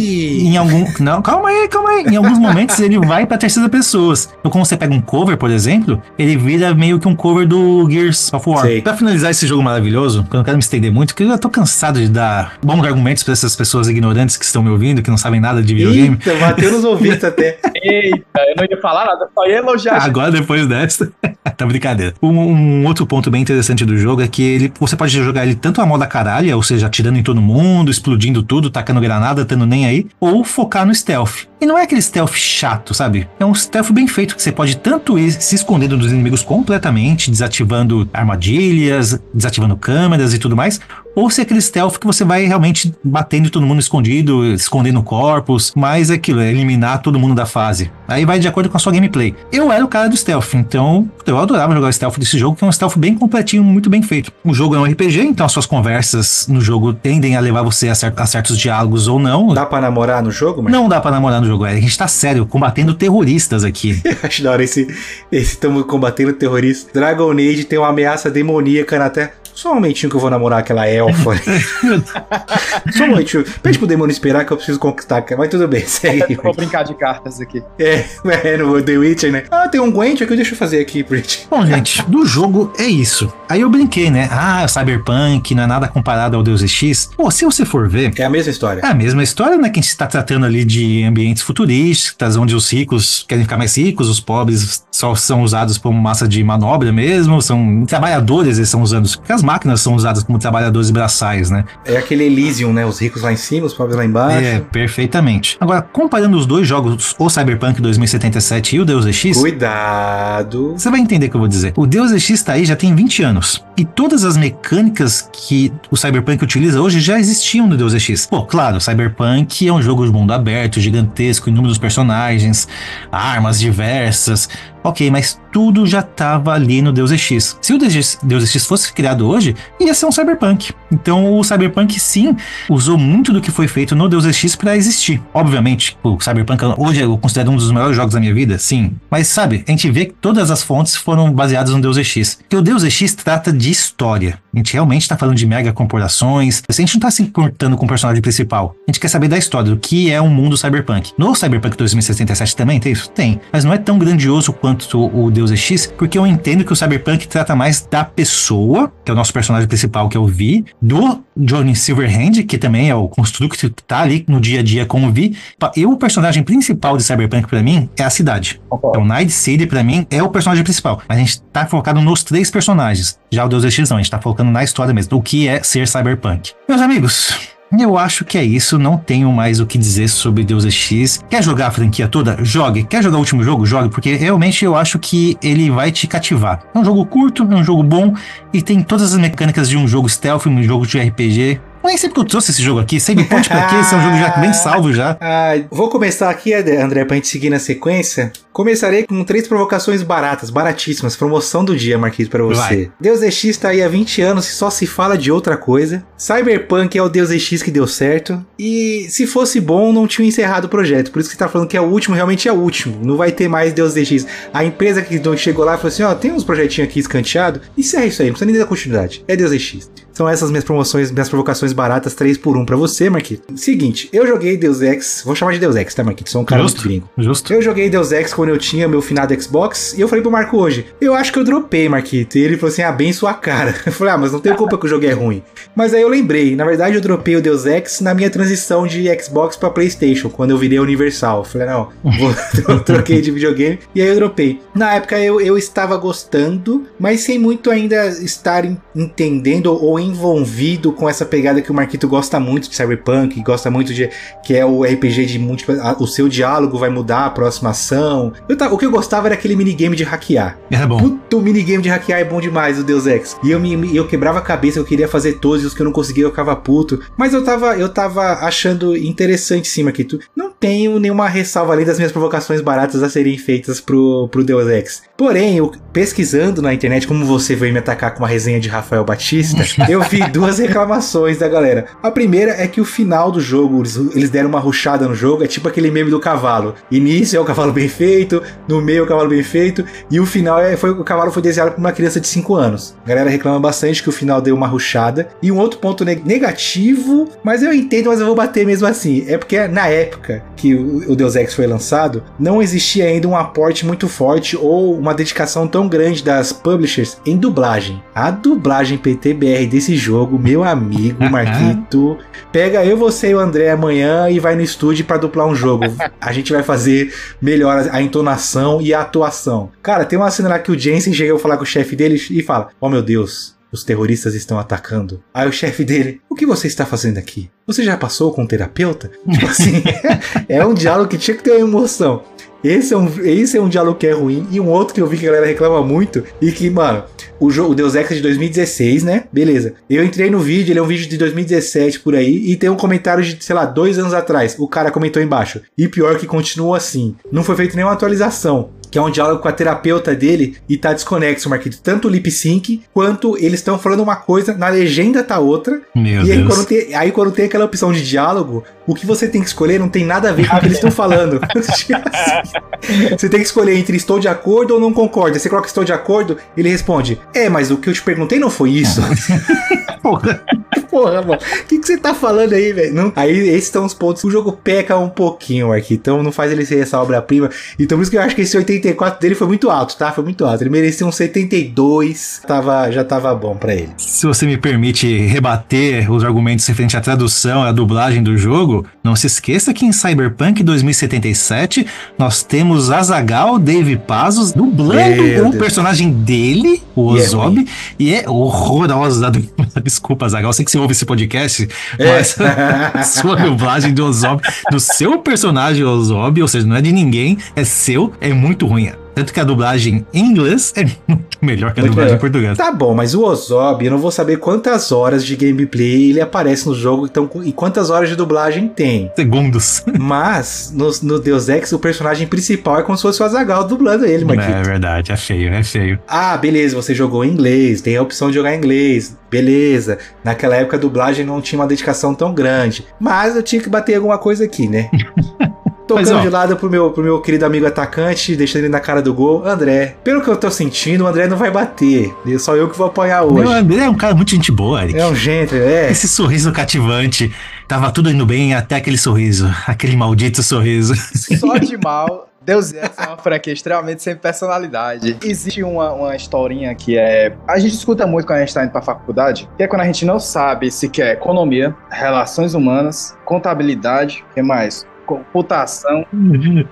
em algum. Não, calma aí, calma aí. Em alguns momentos ele vai pra terceira pessoa. Então, quando você pega um cover, por exemplo, ele vira meio que um cover do Gears of War. Pra finalizar esse jogo maravilhoso, que eu não quero me estender muito, porque eu já tô cansado de dar bons argumentos pra essas pessoas ignorantes que estão me ouvindo, que não sabem nada de videogame. Eita, bateu nos ouvidos *laughs* até. Eita, eu não ia falar nada, só ia elogiar. Agora, depois dessa, *laughs* tá brincadeira. Um, um outro ponto bem interessante do jogo é que ele, você pode jogar ele tanto a moda caralho, ou seja, atirando em todo mundo, explodindo tudo, tacando granada, tendo nem aí, ou focar no stealth. E não é aquele stealth chato, sabe? É um stealth bem feito que você pode tanto ir se escondendo dos inimigos completamente, desativando armadilhas, desativando câmeras e tudo mais, ou se é aquele stealth que você vai realmente batendo em todo mundo escondido, escondendo corpos, mas é aquilo, é eliminar todo mundo da fase. Aí vai de acordo com a sua gameplay. Eu era o cara do stealth, então eu adorava jogar o stealth desse jogo, que é um stealth bem completinho, muito bem feito. O jogo é um RPG, então as suas conversas no jogo tendem a levar você a, cer a certos diálogos ou não. Dá pra namorar no jogo, mano? Não dá pra namorar no jogo, é. a gente tá sério, combatendo terroristas aqui. *laughs* Acho da hora esse. Esse estamos combatendo terroristas. Dragon Age tem uma ameaça demoníaca na Terra. Só um momentinho que eu vou namorar aquela elfa. *laughs* Só um momentinho. Pede pro demônio esperar que eu preciso conquistar. Mas tudo bem, *laughs* segue. Vou brincar de cartas aqui. É, *laughs* é, no The Witcher, né? Ah, tem um Gwent aqui, deixa eu fazer aqui, Brit. Bom, gente, do jogo é isso. Aí eu brinquei, né? Ah, Cyberpunk não é nada comparado ao Deus Ex. Pô, se você for ver, É a mesma história. é a mesma história, né? Que a gente está tratando ali de ambientes futuristas, onde os ricos querem ficar mais ricos, os pobres só são usados como massa de manobra mesmo, são trabalhadores, eles são usados. Porque as máquinas são usadas como trabalhadores braçais, né? É aquele Elysium, né? Os ricos lá em cima, os pobres lá embaixo. É, perfeitamente. Agora, comparando os dois jogos, o Cyberpunk 2077 e o Deus Ex, Cuidado. Você vai entender o que eu vou dizer. O Deus Ex tá aí já tem 20 anos. E todas as mecânicas que o Cyberpunk utiliza hoje já existiam no Deus Ex. Pô, claro, o Cyberpunk é um jogo de mundo aberto, gigantesco, inúmeros personagens, armas diversas. Ok, mas tudo já estava ali no Deus Ex. Se o Deus Ex fosse criado hoje, ia ser um Cyberpunk. Então o Cyberpunk sim usou muito do que foi feito no Deus Ex para existir. Obviamente, o Cyberpunk hoje eu considero um dos melhores jogos da minha vida, sim. Mas sabe, a gente vê que todas as fontes foram baseadas no Deus Ex. Porque o Deus Ex trata de história. A gente realmente está falando de mega corporações. A gente não está se importando com o personagem principal. A gente quer saber da história, do que é o mundo cyberpunk. No Cyberpunk 2077 também tem isso? Tem. Mas não é tão grandioso quanto o Deus Ex, porque eu entendo que o Cyberpunk trata mais da pessoa, que é o nosso personagem principal, que é o Vi, do Johnny Silverhand, que também é o construto que tá ali no dia a dia com o Vi. E o personagem principal de Cyberpunk para mim é a cidade. Então, Night City para mim é o personagem principal. Mas a gente tá focado nos três personagens. Já o Deus Ex não, a gente tá focando na história mesmo, o que é ser Cyberpunk. Meus amigos, eu acho que é isso, não tenho mais o que dizer sobre Deus Ex. Quer jogar a franquia toda? Jogue. Quer jogar o último jogo? Jogue, porque realmente eu acho que ele vai te cativar. É um jogo curto, é um jogo bom e tem todas as mecânicas de um jogo stealth, um jogo de RPG. Nem sei porque eu trouxe esse jogo aqui, Save Point pra quê? Esse é um jogo já bem salvo já. *laughs* Ah, vou começar aqui, André, pra gente seguir na sequência. Começarei com três provocações baratas, baratíssimas. Promoção do dia, Marquinhos, pra você. Vai. Deus Ex tá aí há 20 anos e só se fala de outra coisa. Cyberpunk é o Deus Ex que deu certo. E se fosse bom, não tinha encerrado o projeto. Por isso que você tá falando que é o último, realmente é o último. Não vai ter mais Deus Ex. A empresa que chegou lá falou assim: ó, tem uns projetinhos aqui escanteados. Encerra isso aí, não precisa nem dar continuidade. É Deus Ex. São essas minhas promoções, minhas provocações baratas, 3 por 1 pra você, Marquinhos. Seguinte, eu joguei Deus Ex, vou chamar de Deus Ex, tá, Marquinhos? Sou um cara Justo. muito gringo. Justo. Eu joguei Deus Ex quando eu tinha meu finado Xbox e eu falei pro Marco hoje, eu acho que eu dropei, Marquito. E ele falou assim, ah, bem sua cara. *laughs* Eu falei, ah, mas não tem culpa que o jogo é ruim. Mas aí eu lembrei, na verdade eu dropei o Deus Ex na minha transição de Xbox pra Playstation, quando eu virei Universal. Eu falei, não, vou, *laughs* troquei de videogame e aí eu dropei. Na época eu, eu estava gostando, mas sem muito ainda estar en- entendendo ou envolvido com essa pegada que o Marquito gosta muito de Cyberpunk, gosta muito de que é o RPG de múltiplas. a- O seu diálogo vai mudar a próxima ação. Eu o que eu gostava era aquele minigame de hackear. Era bom. Puta, o minigame de hackear é bom demais, o Deus Ex. E eu, me, eu quebrava a cabeça, eu queria fazer todos, e os que eu não conseguia eu ficava puto. Mas eu tava, eu tava achando interessante sim, Marquito. Não tenho nenhuma ressalva além das minhas provocações baratas a serem feitas pro, pro Deus Ex. Porém, eu, pesquisando na internet, como você veio me atacar com uma resenha de Rafael Batista, *laughs* eu vi duas reclamações da galera. A primeira é que o final do jogo, eles, eles deram uma ruchada no jogo, é tipo aquele meme do cavalo. Início é o cavalo bem feito, no meio é o cavalo bem feito, e o final é foi o cavalo foi desenhado por uma criança de 5 anos. A galera reclama bastante que o final deu uma ruchada. E um outro ponto negativo, mas eu entendo, mas eu vou bater mesmo assim. É porque na época que o Deus Ex foi lançado, não existia ainda um aporte muito forte ou uma dedicação tão grande das publishers em dublagem. A dublagem PTBR desse jogo, meu amigo Marquito, pega eu, você e o André amanhã e vai no estúdio para dublar um jogo. *laughs* A gente vai fazer melhor a entonação e a atuação. Cara, tem uma cena lá que o Jensen chega a falar com o chefe dele e fala: Oh meu Deus, os terroristas estão atacando. Aí o chefe dele, o que você está fazendo aqui? Você já passou com um terapeuta? Tipo assim, *laughs* é um diálogo que tinha que ter uma emoção. Esse é, um, esse é um diálogo que é ruim. E um outro que eu vi que a galera reclama muito. E que, mano, o, jogo, o Deus Ex é de 2016, né? Beleza. Eu entrei no vídeo, ele é um vídeo de 2017 por aí. E tem um comentário de, sei lá, dois anos atrás. O cara comentou embaixo. E pior que continua assim. Não foi feita nenhuma atualização que é um diálogo com a terapeuta dele e tá desconexo, Marquito. Tanto o lip sync quanto eles estão falando uma coisa, na legenda tá outra. Meu e aí quando, tem, aí quando tem aquela opção de diálogo, o que você tem que escolher não tem nada a ver com o que eles estão falando. *laughs* você tem que escolher entre estou de acordo ou não concordo. Você coloca estou de acordo, ele responde: É, mas o que eu te perguntei não foi isso. *laughs* Porra. Porra, mano. O que, que você tá falando aí, velho? Aí esses são os pontos. O jogo peca um pouquinho aqui. Então não faz ele ser essa obra-prima. Então por isso que eu acho que esse 84 dele foi muito alto, tá? Foi muito alto. Ele merecia um 72. Tava, já tava bom pra ele. Se você me permite rebater os argumentos referente à tradução à dublagem do jogo, não se esqueça que em Cyberpunk 2077 nós temos Azagal, Dave Pazos, dublando Meu o Deus. personagem dele, o E é Ozob, e é horrorosa. *laughs* Desculpa, Azagal, sei que você ouve esse podcast, É. mas a *laughs* sua dublagem do Ozob, do seu personagem Ozob, ou seja, não é de ninguém, é seu, é muito ruim. Tanto que a dublagem em inglês é *laughs* muito melhor que a Muito dublagem em melhor. português. Tá bom, mas o Ozob, eu não vou saber quantas horas de gameplay ele aparece no jogo então, e quantas horas de dublagem tem. Segundos. *laughs* Mas no, no Deus Ex, o personagem principal é como se fosse o Azagal dublando ele, Marquito. É verdade, é feio, é feio. Ah, beleza, você jogou em inglês, tem a opção de jogar em inglês, beleza. Naquela época a dublagem não tinha uma dedicação tão grande. Mas eu tinha que bater alguma coisa aqui, né? *laughs* Tocando Mas, de lado pro meu, pro meu querido amigo atacante, deixando ele na cara do gol. André, pelo que eu tô sentindo, o André não vai bater. E Só eu que vou apanhar hoje. Meu, André é um cara muito gente boa, Eric. É um gentleman, é. Esse sorriso cativante. Tava tudo indo bem até aquele sorriso. Aquele maldito sorriso. Só de mal. Deus Ex é uma franquia extremamente sem personalidade. Existe uma, uma historinha que é. A gente escuta muito quando a gente tá indo pra faculdade, que é quando a gente não sabe se quer economia, relações humanas, contabilidade, o que mais? Computação.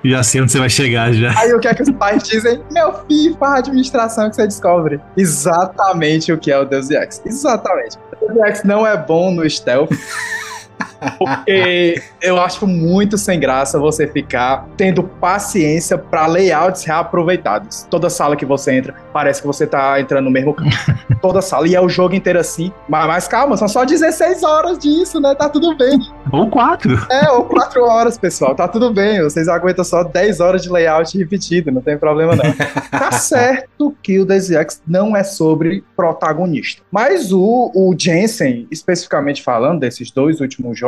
Já sei onde você vai chegar já. Aí o que é que os pais dizem? Meu filho, faz administração que você descobre. Exatamente o que é o Deus Ex. Exatamente. O Deus Ex não é bom no stealth. *laughs* Porque eu acho muito sem graça você ficar tendo paciência pra layouts reaproveitados. Toda sala que você entra, parece que você tá entrando no mesmo campo. *laughs* Toda sala. E é o jogo inteiro assim. Mas, mas calma, são só 16 horas disso, né? Tá tudo bem. Ou quatro. É, ou 4 horas, pessoal. Tá tudo bem. Vocês aguentam só 10 horas de layout repetido. Não tem problema, não. *laughs* Tá certo que o Ex não é sobre protagonista. Mas o, o Jensen, especificamente falando desses dois últimos jogos,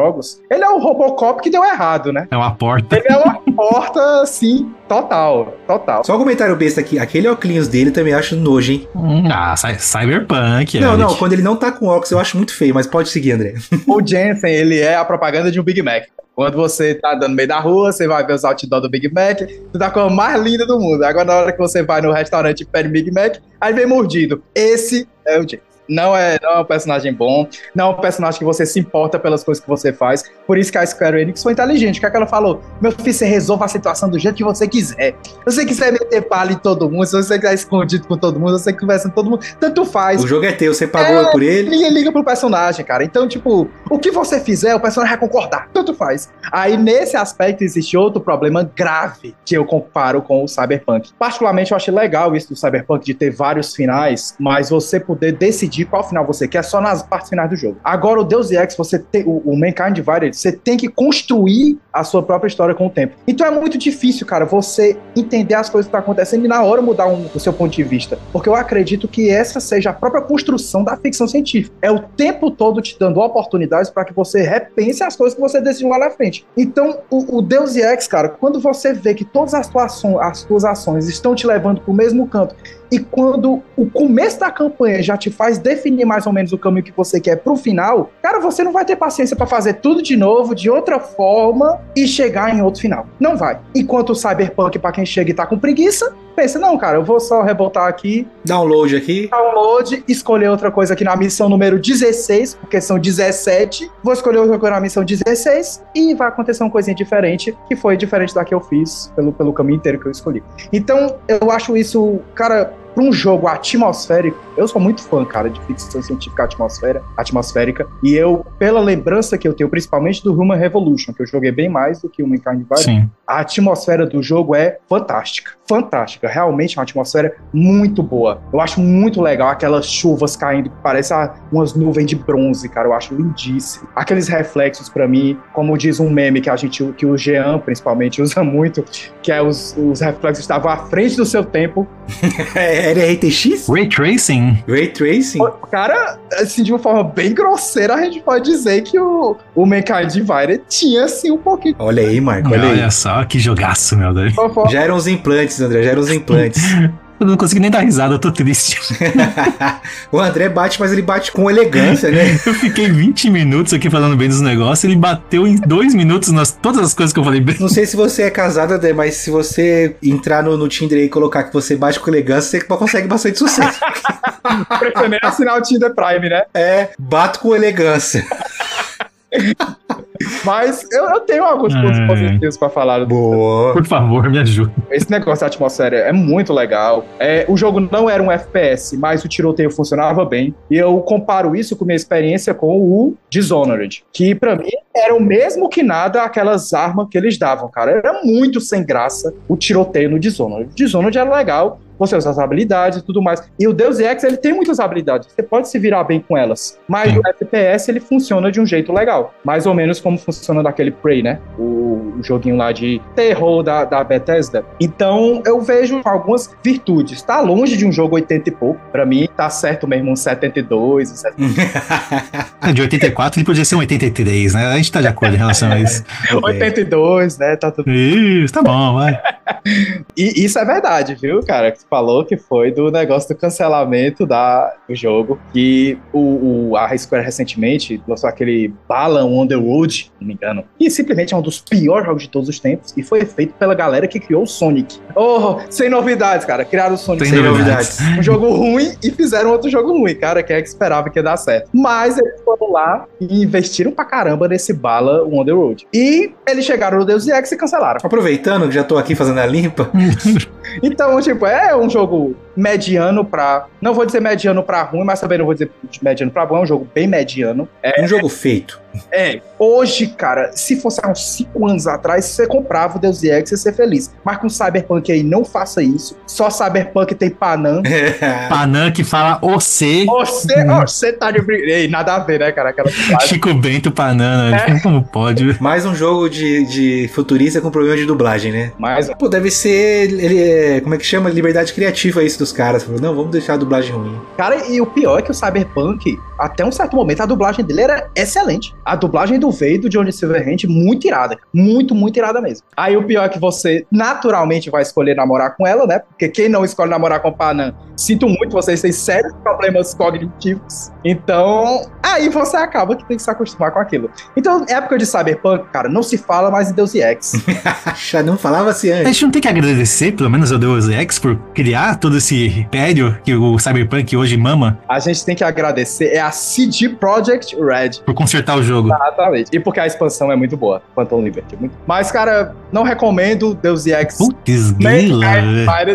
ele é o Robocop que deu errado, né? É uma porta. Ele é uma porta, assim, total. Total. Só um comentário besta aqui. Aquele óculos dele também acho nojo, hein? Ah, cy- Cyberpunk. não, Eric. não, quando ele não tá com óculos eu acho muito feio, mas pode seguir, André. O Jensen, ele é a propaganda de um Big Mac. Quando você tá andando no meio da rua, você vai ver os outdoors do Big Mac, tu tá com a mais linda do mundo. Agora, na hora que você vai no restaurante e pede Big Mac, aí vem mordido. Esse é o Jensen. Não é, não é um personagem bom, não é um personagem que você se importa pelas coisas que você faz. Por isso que a Square Enix foi inteligente. O que, é que ela falou? Meu filho, você resolva a situação do jeito que você quiser. Se você quiser meter palha em todo mundo, se você quiser escondido com todo mundo, se você conversa com todo mundo, tanto faz. O jogo é teu, você pagou por ele. Ninguém liga pro personagem, cara. Então, tipo, o que você fizer, o personagem vai concordar. Tanto faz. Aí, nesse aspecto, existe outro problema grave que eu comparo com o Cyberpunk. Particularmente, eu achei legal isso do Cyberpunk de ter vários finais, mas você poder decidir decidir qual final você quer só nas partes finais do jogo. Agora, o Deus Ex, você tem, o, o Mankind Divided, você tem que construir a sua própria história com o tempo. Então é muito difícil, cara, você entender as coisas que estão acontecendo e na hora mudar um, o seu ponto de vista. Porque eu acredito que essa seja a própria construção da ficção científica. É o tempo todo te dando oportunidades para que você repense as coisas que você decidiu lá na frente. Então, o, o Deus Ex, cara, quando você vê que todas as tuas, as tuas ações estão te levando para o mesmo canto e quando o começo da campanha já te faz definir mais ou menos o caminho que você quer pro final, cara, você não vai ter paciência para fazer tudo de novo, de outra forma e chegar em outro final. Não vai. Enquanto o Cyberpunk, para quem chega e tá com preguiça, pensa, não, cara, eu vou só rebotar aqui. Download aqui. Download, escolher outra coisa aqui na missão número 16, porque são 17. Vou escolher outra coisa na missão 16 e vai acontecer uma coisinha diferente, que foi diferente da que eu fiz pelo, pelo caminho inteiro que eu escolhi. Então, eu acho isso, cara, para um jogo atmosférico, eu sou muito fã, cara, de ficção científica atmosfera, atmosférica, e eu, pela lembrança que eu tenho, principalmente do Human Revolution, que eu joguei bem mais do que o Mankind Divided, a atmosfera do jogo é fantástica, fantástica, realmente é uma atmosfera muito boa. Eu acho muito legal aquelas chuvas caindo que parecem umas nuvens de bronze, cara, eu acho lindíssimo. Aqueles reflexos para mim, como diz um meme que a gente, que o Jean principalmente *laughs* usa muito, que é os, os reflexos estavam à frente do seu tempo. *laughs* É, era RTX? Ray Tracing? Ray Tracing? Cara, assim, de uma forma bem grosseira, a gente pode dizer que o, o Mankind Divided tinha, assim, um pouquinho. Olha aí, Marco, olha, olha aí. só, que jogaço, meu Deus. Já eram os implantes, André, já eram os implantes. *laughs* Eu não consigo nem dar risada, eu tô triste. *laughs* o André bate, mas ele bate com elegância, né? eu fiquei 20 minutos aqui falando bem dos negócios, ele bateu em dois minutos nas todas as coisas que eu falei bem. Não sei se você é casado, André, mas se você entrar no, no Tinder e colocar que você bate com elegância, você consegue bastante sucesso. Pretender assinar o Tinder Prime, né? É, bato com elegância. *laughs* Mas eu, eu, tenho alguns pontos positivos para falar. Boa. Por favor, me ajude. Esse negócio da atmosfera é muito legal. É, o jogo não era um FPS, mas o tiroteio funcionava bem. E eu comparo isso com minha experiência com o Dishonored, que para mim era o mesmo que nada aquelas armas que eles davam, cara. Era muito sem graça o tiroteio no Dishonored. O Dishonored era legal, você usa as habilidades e tudo mais. E o Deus Ex, ele tem muitas habilidades, você pode se virar bem com elas. Mas Sim. o FPS, ele funciona de um jeito legal. Mais ou menos como funciona daquele Prey, né? O, joguinho lá de terror da, da Bethesda. Então, eu vejo algumas virtudes. Tá longe de um jogo 80 e pouco. Pra mim, tá certo mesmo um 72, um 72. *laughs* de 84 ele podia ser um 83, né? A gente tá de acordo em relação a isso. *laughs* 82, né? Tá tudo... Isso, tá bom, vai. *laughs* e isso é verdade, viu, cara? Falou que foi do negócio do cancelamento da, do jogo. Que o, o, a Square recentemente lançou aquele Balan on the Road, se não me engano. E simplesmente é um dos piores jogos de todos os tempos. E foi feito pela galera que criou o Sonic. Oh, sem novidades, cara. Criaram o Sonic sem, sem novidades. novidades. Um jogo ruim e fizeram outro jogo ruim, cara. Quem é que esperava que ia dar certo? Mas eles foram lá e investiram pra caramba nesse Bala on the Road. E eles chegaram no Deus Ex e cancelaram. Aproveitando que já tô aqui fazendo a limpa. *laughs* *laughs* então, tipo, é um jogo mediano pra. Não vou dizer mediano pra ruim, mas também não vou dizer mediano pra bom. É um jogo bem mediano. É um jogo feito. É, hoje, cara, se fosse há uns 5 anos atrás, você comprava o Deus Ex e ia ser feliz. Mas com Cyberpunk aí, não faça isso. Só Cyberpunk tem Panam. *laughs* Panam que fala você. Você, você tá de Ei, nada a ver, né, cara? Aquela *laughs* Chico Bento Panam, né? É. *laughs* Como pode? Mais um jogo de, de futurista com problema de dublagem, né? Mais um. Pô, deve ser. Ele, é, como é que chama? Liberdade criativa isso dos caras. Não, vamos deixar a dublagem ruim. Cara, e o pior é que o Cyberpunk, até um certo momento, a dublagem dele era excelente a dublagem do Vei do Johnny Silverhand muito irada. Muito, muito irada mesmo. Aí o pior é que você naturalmente vai escolher namorar com ela, né? Porque quem não escolhe namorar com o Panam, sinto muito, vocês têm sérios problemas cognitivos. Então, aí você acaba que tem que se acostumar com aquilo. Então, época de Cyberpunk, cara, não se fala mais em Deus Ex. *laughs* Já não falava assim antes. A gente não tem que agradecer, pelo menos, ao Deus Ex por criar todo esse império que o Cyberpunk hoje mama. A gente tem que agradecer é a CD Projekt Red. Por consertar o jogo. Exatamente. E porque a expansão é muito boa. Phantom Liberty. Muito... Mas, cara, não recomendo Deus Ex. Putz, grila.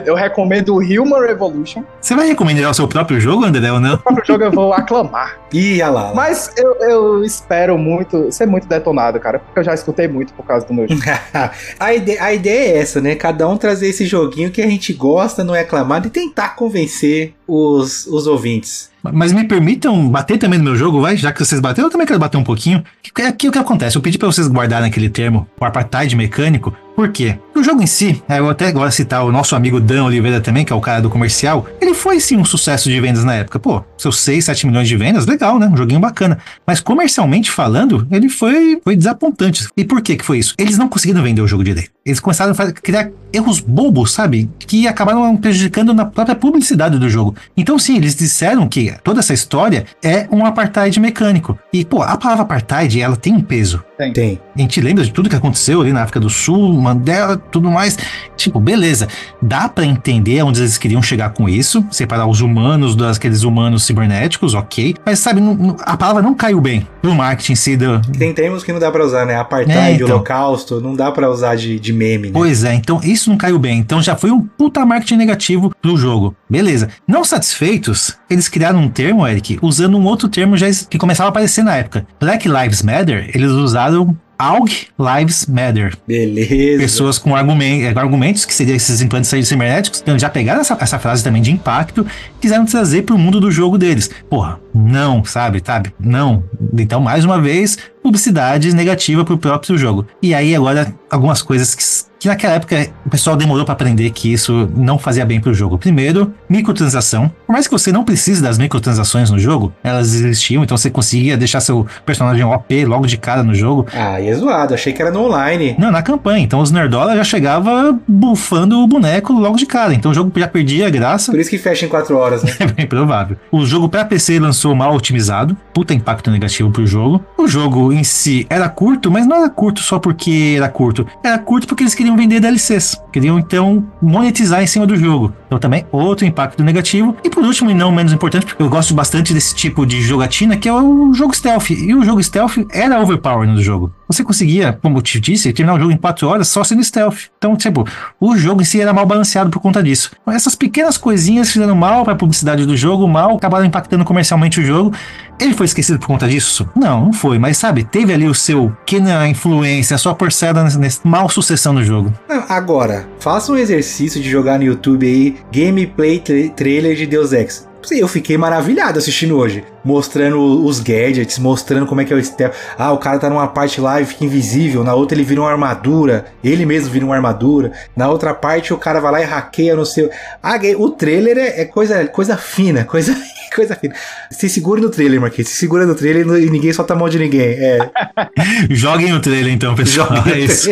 Eu recomendo Human Revolution. Você vai recomendar o seu próprio jogo, André, ou não? O próprio jogo eu vou aclamar. *laughs* Ih, lá, lá. Mas eu, eu, espero muito ser muito detonado, cara, porque eu já escutei muito por causa do meu jogo. *laughs* a, ideia, a ideia é essa, né? Cada um trazer esse joguinho que a gente gosta, não é aclamado, e tentar convencer os, os ouvintes. Mas me permitam bater também no meu jogo, vai? Já que vocês bateram, eu também quero bater um pouquinho. Aqui o que acontece? Eu pedi pra vocês guardarem aquele termo, o apartheid mecânico, por quê? O jogo em si, é, eu até agora citar o nosso amigo Dan Oliveira também, que é o cara do comercial, ele foi sim um sucesso de vendas na época. Pô, seus 6, 7 milhões de vendas, legal, né? Um joguinho bacana. Mas comercialmente falando, ele foi, foi desapontante. E por que que foi isso? Eles não conseguiram vender o jogo direito. Eles começaram a criar erros bobos, sabe? Que acabaram prejudicando na própria publicidade do jogo. Então, sim, eles disseram que toda essa história é um apartheid mecânico. E, pô, a palavra apartheid, ela tem um peso. Tem. Tem. A gente lembra de tudo que aconteceu ali na África do Sul, Mandela, tudo mais. Tipo, beleza. Dá para entender onde eles queriam chegar com isso, separar os humanos daqueles humanos cibernéticos, ok. Mas sabe, a palavra não caiu bem no marketing si do... Tem termos que não dá para usar, né? Apartheid, é, então. holocausto, não dá para usar de, de meme, né? Pois é, então isso não caiu bem. Então já foi um puta marketing negativo pro jogo. Beleza. Não satisfeitos, eles criaram um termo, Eric, usando um outro termo já que começava a aparecer na época. Black Lives Matter, eles usaram AUG Lives Matter. Beleza. Pessoas com argumentos, argumentos que seriam esses implantes cibernéticos, então já pegaram essa, essa frase também de impacto quiseram trazer para o mundo do jogo deles. Porra, não, sabe, sabe? Não. Então, mais uma vez, publicidade negativa para o próprio jogo. E aí, agora, algumas coisas que que naquela época o pessoal demorou para aprender que isso não fazia bem pro jogo. Primeiro, microtransação. Por mais que você não precise das microtransações no jogo, elas existiam, então você conseguia deixar seu personagem OP logo de cara no jogo. Ah, e é zoado, achei que era no online. Não, na campanha. Então os Nerdola já chegava bufando o boneco logo de cara. Então o jogo já perdia a graça. Por isso que fecha em 4 horas, né? *laughs* é bem provável. O jogo para PC lançou mal otimizado, puta impacto negativo pro jogo. O jogo em si era curto, mas não era curto só porque era curto. Era curto porque eles queriam vender DLCs, queriam então monetizar em cima do jogo. Então também outro impacto negativo. E por último, e não menos importante, porque eu gosto bastante desse tipo de jogatina, que é o jogo stealth. E o jogo stealth era overpower no jogo. Você conseguia, como eu te disse, terminar o jogo em 4 horas só sendo stealth. Então, tipo, o jogo em si era mal balanceado por conta disso. Essas pequenas coisinhas fizeram mal para a publicidade do jogo, mal acabaram impactando comercialmente o jogo. Ele foi esquecido por conta disso? Não, não foi, mas sabe, teve ali o seu pequena influência, a sua porcela nessa mal sucessão no jogo. agora, faça um exercício de jogar no YouTube aí gameplay tra trailer de Deus Ex. Eu fiquei maravilhado assistindo hoje. Mostrando os gadgets, mostrando como é que é o stealth. Ah, o cara tá numa parte lá e fica invisível. Na outra ele vira uma armadura. Ele mesmo vira uma armadura. Na outra parte o cara vai lá e hackeia no seu. Ah, o trailer é, é coisa, coisa fina, *laughs* coisa, coisa fina. Se segura no trailer, Marquinhos. Se segura no trailer e ninguém solta a mão de ninguém. É. *laughs* Joguem o trailer então, *laughs* pessoal. Joguem é isso.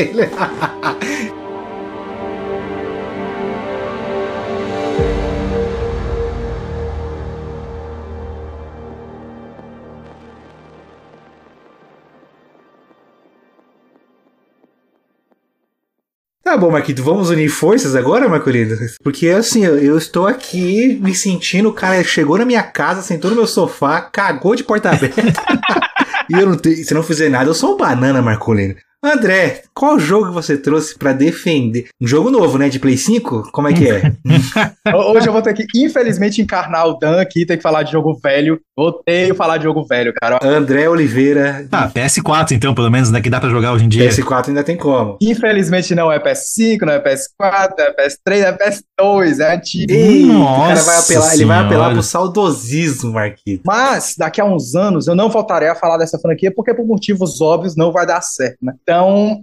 Tá bom, Marquito, vamos unir forças agora, Marcolino? Porque assim, eu, eu, estou aqui me sentindo, o cara chegou na minha casa, sentou no meu sofá, cagou de porta aberta. *laughs* e eu não tenho, se não fizer nada, eu sou um banana, Marcolino. André, qual jogo você trouxe para defender? Um jogo novo, né? De Play 5? Como é que é? *laughs* Hoje eu vou ter que, infelizmente, encarnar o Dan aqui, ter que falar de jogo velho. Odeio falar de jogo velho, cara. André Oliveira. Ah, PS4 então, pelo menos, né? Que dá pra jogar hoje em dia. PS4 ainda tem como. Infelizmente não é PS5, não é PS4, é PS3, é PS2, é antigo. Nossa o cara vai apelar, ele vai apelar pro saudosismo, Marquito. Mas, daqui a uns anos, eu não voltarei a falar dessa franquia, porque por motivos óbvios não vai dar certo, né? Então,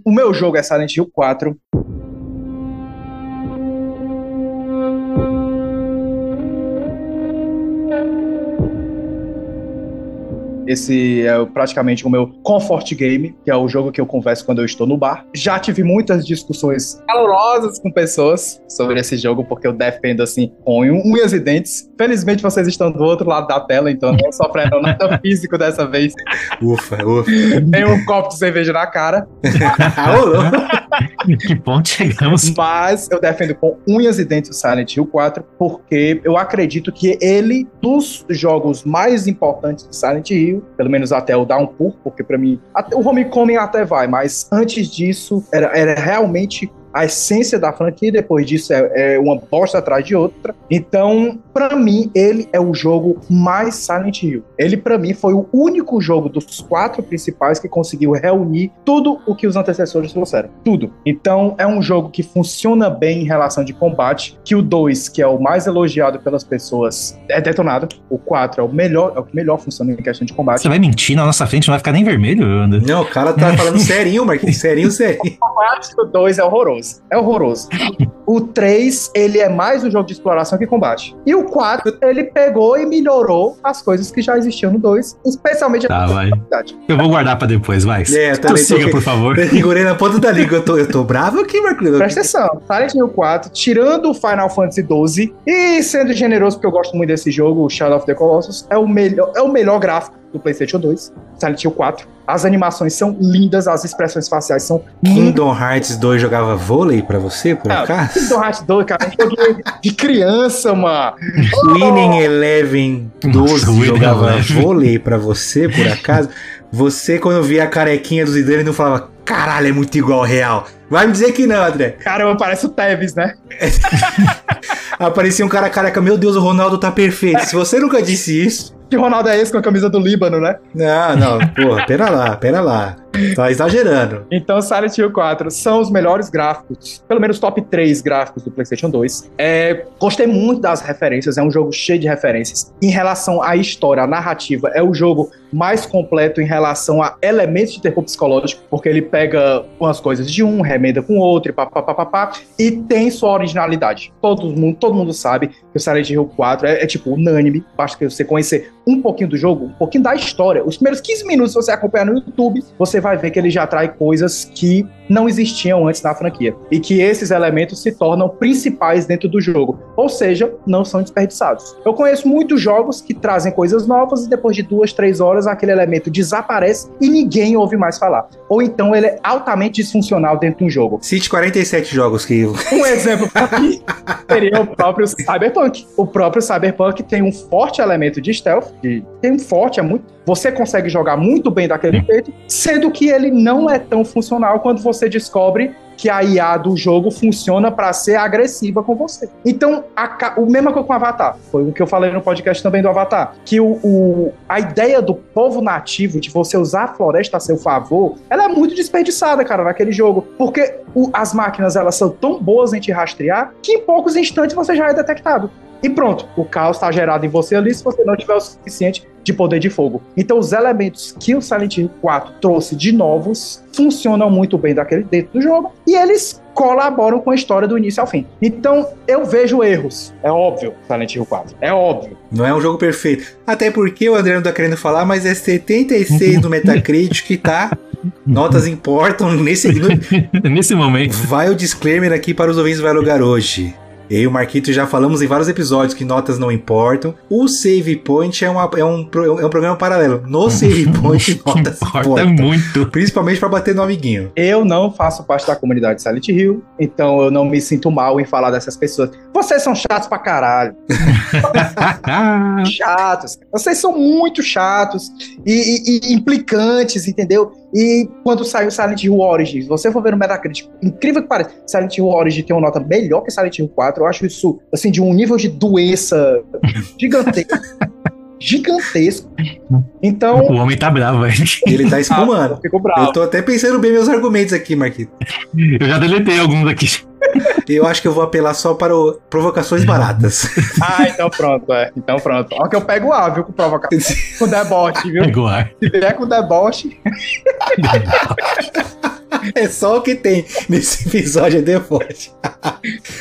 o meu jogo é Silent Hill 4. Esse é praticamente o meu comfort game, que é o jogo que eu converso quando eu estou no bar. Já tive muitas discussões calorosas com pessoas sobre esse jogo, porque eu defendo assim com unhas e dentes. Felizmente vocês estão do outro lado da tela, então não sofrendo nada *laughs* físico dessa vez. Ufa, ufa. Tem um copo de cerveja na cara. *laughs* que ponto chegamos. Mas eu defendo com unhas e dentes o Silent Hill 4, porque eu acredito que ele, dos jogos mais importantes do Silent Hill, pelo menos até o Downpour, porque para mim até, o Homecoming até vai, mas antes disso era, era realmente a essência da franquia, depois disso é, é uma bosta atrás de outra. Então, para mim, ele é o jogo mais Silent Hill. Ele, para mim, foi o único jogo dos quatro principais que conseguiu reunir tudo o que os antecessores trouxeram. Tudo. Então, é um jogo que funciona bem em relação de combate, que o 2, que é o mais elogiado pelas pessoas, é detonado. O 4 é o melhor, é o que melhor funciona em questão de combate. Você vai mentir na nossa frente, não vai ficar nem vermelho, André? Não, o cara tá falando *laughs* serinho, Marquinhos. Serinho, serinho. O 2 é horroroso. É horroroso. O 3, ele é mais um jogo de exploração que combate. E o 4, ele pegou e melhorou as coisas que já existiam no 2, especialmente Tá, a vai. Eu vou guardar pra depois, vai. É, eu tô Prossiga, aqui. por favor. *laughs* Segurei na ponta da língua. Eu tô, eu tô bravo aqui, Marquinhos. Presta atenção, Silent Hill 4, tirando o Final Fantasy 12 e sendo generoso, porque eu gosto muito desse jogo, o Shadow of the Colossus, é o melhor, é o melhor gráfico do PlayStation 2, Silent Hill 4. As animações são lindas, as expressões faciais são lindas. Kingdom Hearts 2 jogava vôlei pra você, por Ah, acaso? Kingdom Hearts 2, cara, é de criança, mano. *laughs* Winning Eleven 12 Nossa, jogava Eleven. vôlei pra você, por acaso? Você, quando via a carequinha do Zidane, não falava, caralho, é muito igual ao real. Vai me dizer que não, André. Caramba, parece o Tevez, né? *laughs* Aparecia um cara careca, meu Deus, o Ronaldo tá perfeito. Se você nunca disse isso. Que Ronaldo é esse com a camisa do Líbano, né? Não, não, porra, pera lá, pera lá. Tá exagerando. Então, Silent Hill 4 são os melhores gráficos, pelo menos top 3 gráficos do PlayStation 2. É, gostei muito das referências, é um jogo cheio de referências. Em relação à história, à narrativa, é o jogo mais completo em relação a elementos de terror psicológico, porque ele pega umas coisas de um, remenda com outro, e papapá, e tem sua originalidade. Todo mundo, todo mundo sabe que o Silent Hill 4 é, é tipo unânime, basta que você conhecer um pouquinho do jogo, um pouquinho da história. Os primeiros 15 minutos, se você acompanhar no YouTube, você vai ver que ele já traz coisas que não existiam antes na franquia. E que esses elementos se tornam principais dentro do jogo. Ou seja, não são desperdiçados. Eu conheço muitos jogos que trazem coisas novas e depois de duas, três horas aquele elemento desaparece e ninguém ouve mais falar. Ou então ele é altamente disfuncional dentro de um jogo. Cite 47 jogos que. Um exemplo pra mim seria o próprio Cyberpunk. O próprio Cyberpunk tem um forte elemento de stealth, de- tem um forte, é muito. Você consegue jogar muito bem daquele jeito, sendo que ele não é tão funcional quando você descobre que a IA do jogo funciona para ser agressiva com você. Então, a, o mesma coisa com o Avatar. Foi o que eu falei no podcast também do Avatar. Que o, o- a ideia do povo nativo, de você usar a floresta a seu favor, ela é muito desperdiçada, cara, naquele jogo. Porque o- as máquinas, elas são tão boas em te rastrear, que em poucos instantes você já é detectado. E pronto, o caos está gerado em você ali se você não tiver o suficiente de poder de fogo. Então, os elementos que o Silent Hill 4 trouxe de novos funcionam muito bem daquele dentro do jogo e eles colaboram com a história do início ao fim. Então, eu vejo erros. É óbvio, Silent Hill 4. É óbvio. Não é um jogo perfeito. Até porque o André não tá querendo falar, mas é 76 no Metacritic, tá? Notas importam. Nesse, *laughs* Nesse momento. vai o disclaimer aqui para os ouvintes do Vai Lugar hoje. Eu e o Marquito já falamos em vários episódios que notas não importam. O Save Point é, uma- é um, pro- é um programa paralelo. No *laughs* Save Point, notas Importa importam. muito. Principalmente para bater no amiguinho. Eu não faço parte da comunidade Silent Hill, então eu não me sinto mal em falar dessas pessoas. Vocês são chatos pra caralho. *laughs* chatos. Vocês são muito chatos e, e- e implicantes, entendeu? E quando saiu Silent Hill Origins, você for ver no Metacritic, incrível que pareça, Silent Hill Origins tem uma nota melhor que Silent Hill 4. Eu acho isso, assim, de um nível de doença *laughs* gigantesco. gigantesco. Então, O homem tá bravo, velho. Ele tá espumando. fico bravo. Eu tô até pensando bem meus argumentos aqui, Marquito. Eu já deletei alguns aqui. Eu acho que eu vou apelar só para o provocações baratas. *laughs* Ah, então pronto, é. Então pronto. Ó que eu pego o A, viu, com provocação. Com deboche, viu? Pegou ar. Se vier com deboche, *laughs* É só o que tem nesse episódio é deboche.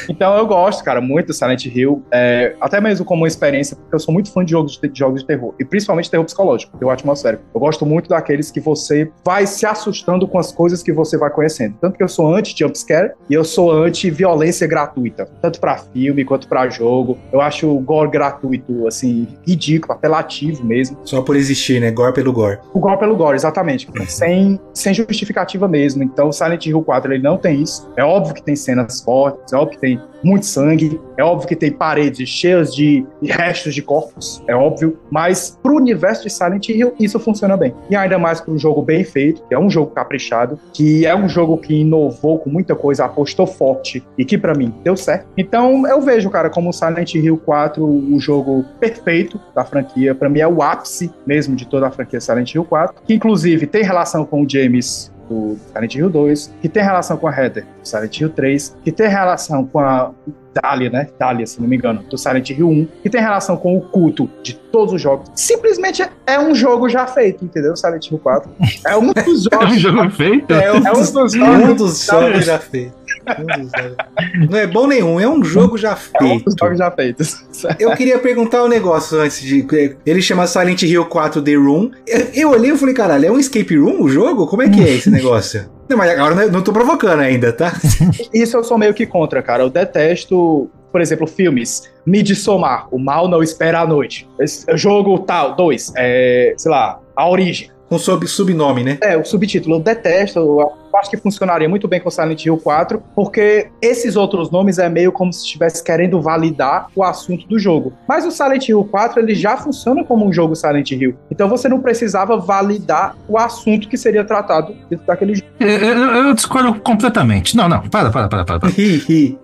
Então eu gosto, cara, muito do Silent Hill, é, até mesmo como uma experiência, porque eu sou muito fã de jogos de, de jogos de terror, e principalmente terror psicológico, terror atmosférico. Eu gosto muito daqueles que você vai se assustando com as coisas que você vai conhecendo. Tanto que eu sou anti-jumpscare e eu sou anti-violência gratuita, tanto pra filme quanto pra jogo. Eu acho o gore gratuito, assim, ridículo, apelativo mesmo. Só por existir, né? Gore pelo gore. O gore pelo gore, exatamente. *laughs* Sem, sem justificativa mesmo. Então, Silent Hill 4 ele não tem isso. É óbvio que tem cenas fortes, é óbvio que tem muito sangue, é óbvio que tem paredes cheias de restos de corpos, é óbvio, mas pro universo de Silent Hill isso funciona bem. E ainda mais para um jogo bem feito, que é um jogo caprichado, que é um jogo que inovou com muita coisa, apostou forte e que para mim deu certo. Então, eu vejo, cara, como Silent Hill 4 o jogo perfeito da franquia, para mim é o ápice mesmo de toda a franquia Silent Hill 4, que inclusive tem relação com o James do Silent Hill 2, que tem relação com a Heather do Silent Hill 3, que tem relação com a Dahlia, né? Dahlia, se não me engano, do Silent Hill 1, que tem relação com o culto de todos os jogos. Simplesmente é um jogo já feito, entendeu? Silent Hill 4. É um dos jogos. *laughs* É um jogo feito? É um, *laughs* É um dos, dos um jogos dos jogos já feitos. Um. Não é bom nenhum, é um jogo já É um feito. jogos já feitos. *laughs* Eu queria perguntar um negócio antes de. Ele chama Silent Hill 4 The Room. Eu, eu olhei e falei, caralho, é um escape room o jogo? Como é que é esse *laughs* negócio? Não, mas agora não, não tô provocando ainda, tá? *laughs* Isso eu sou meio que contra, cara. Eu detesto, por exemplo, filmes. Midsommar, O Mal Não Espera a Noite. Esse jogo tal, dois, é, sei lá, A Origem. Com sob, subnome, né? É, o subtítulo eu detesto, eu acho que funcionaria muito bem com Silent Hill 4, porque esses outros nomes é meio como se estivesse querendo validar o assunto do jogo. Mas o Silent Hill 4, ele já funciona como um jogo Silent Hill. Então você não precisava validar o assunto que seria tratado dentro daquele jogo. Eu, eu- eu discordo completamente. Não, não, para, para, para, para.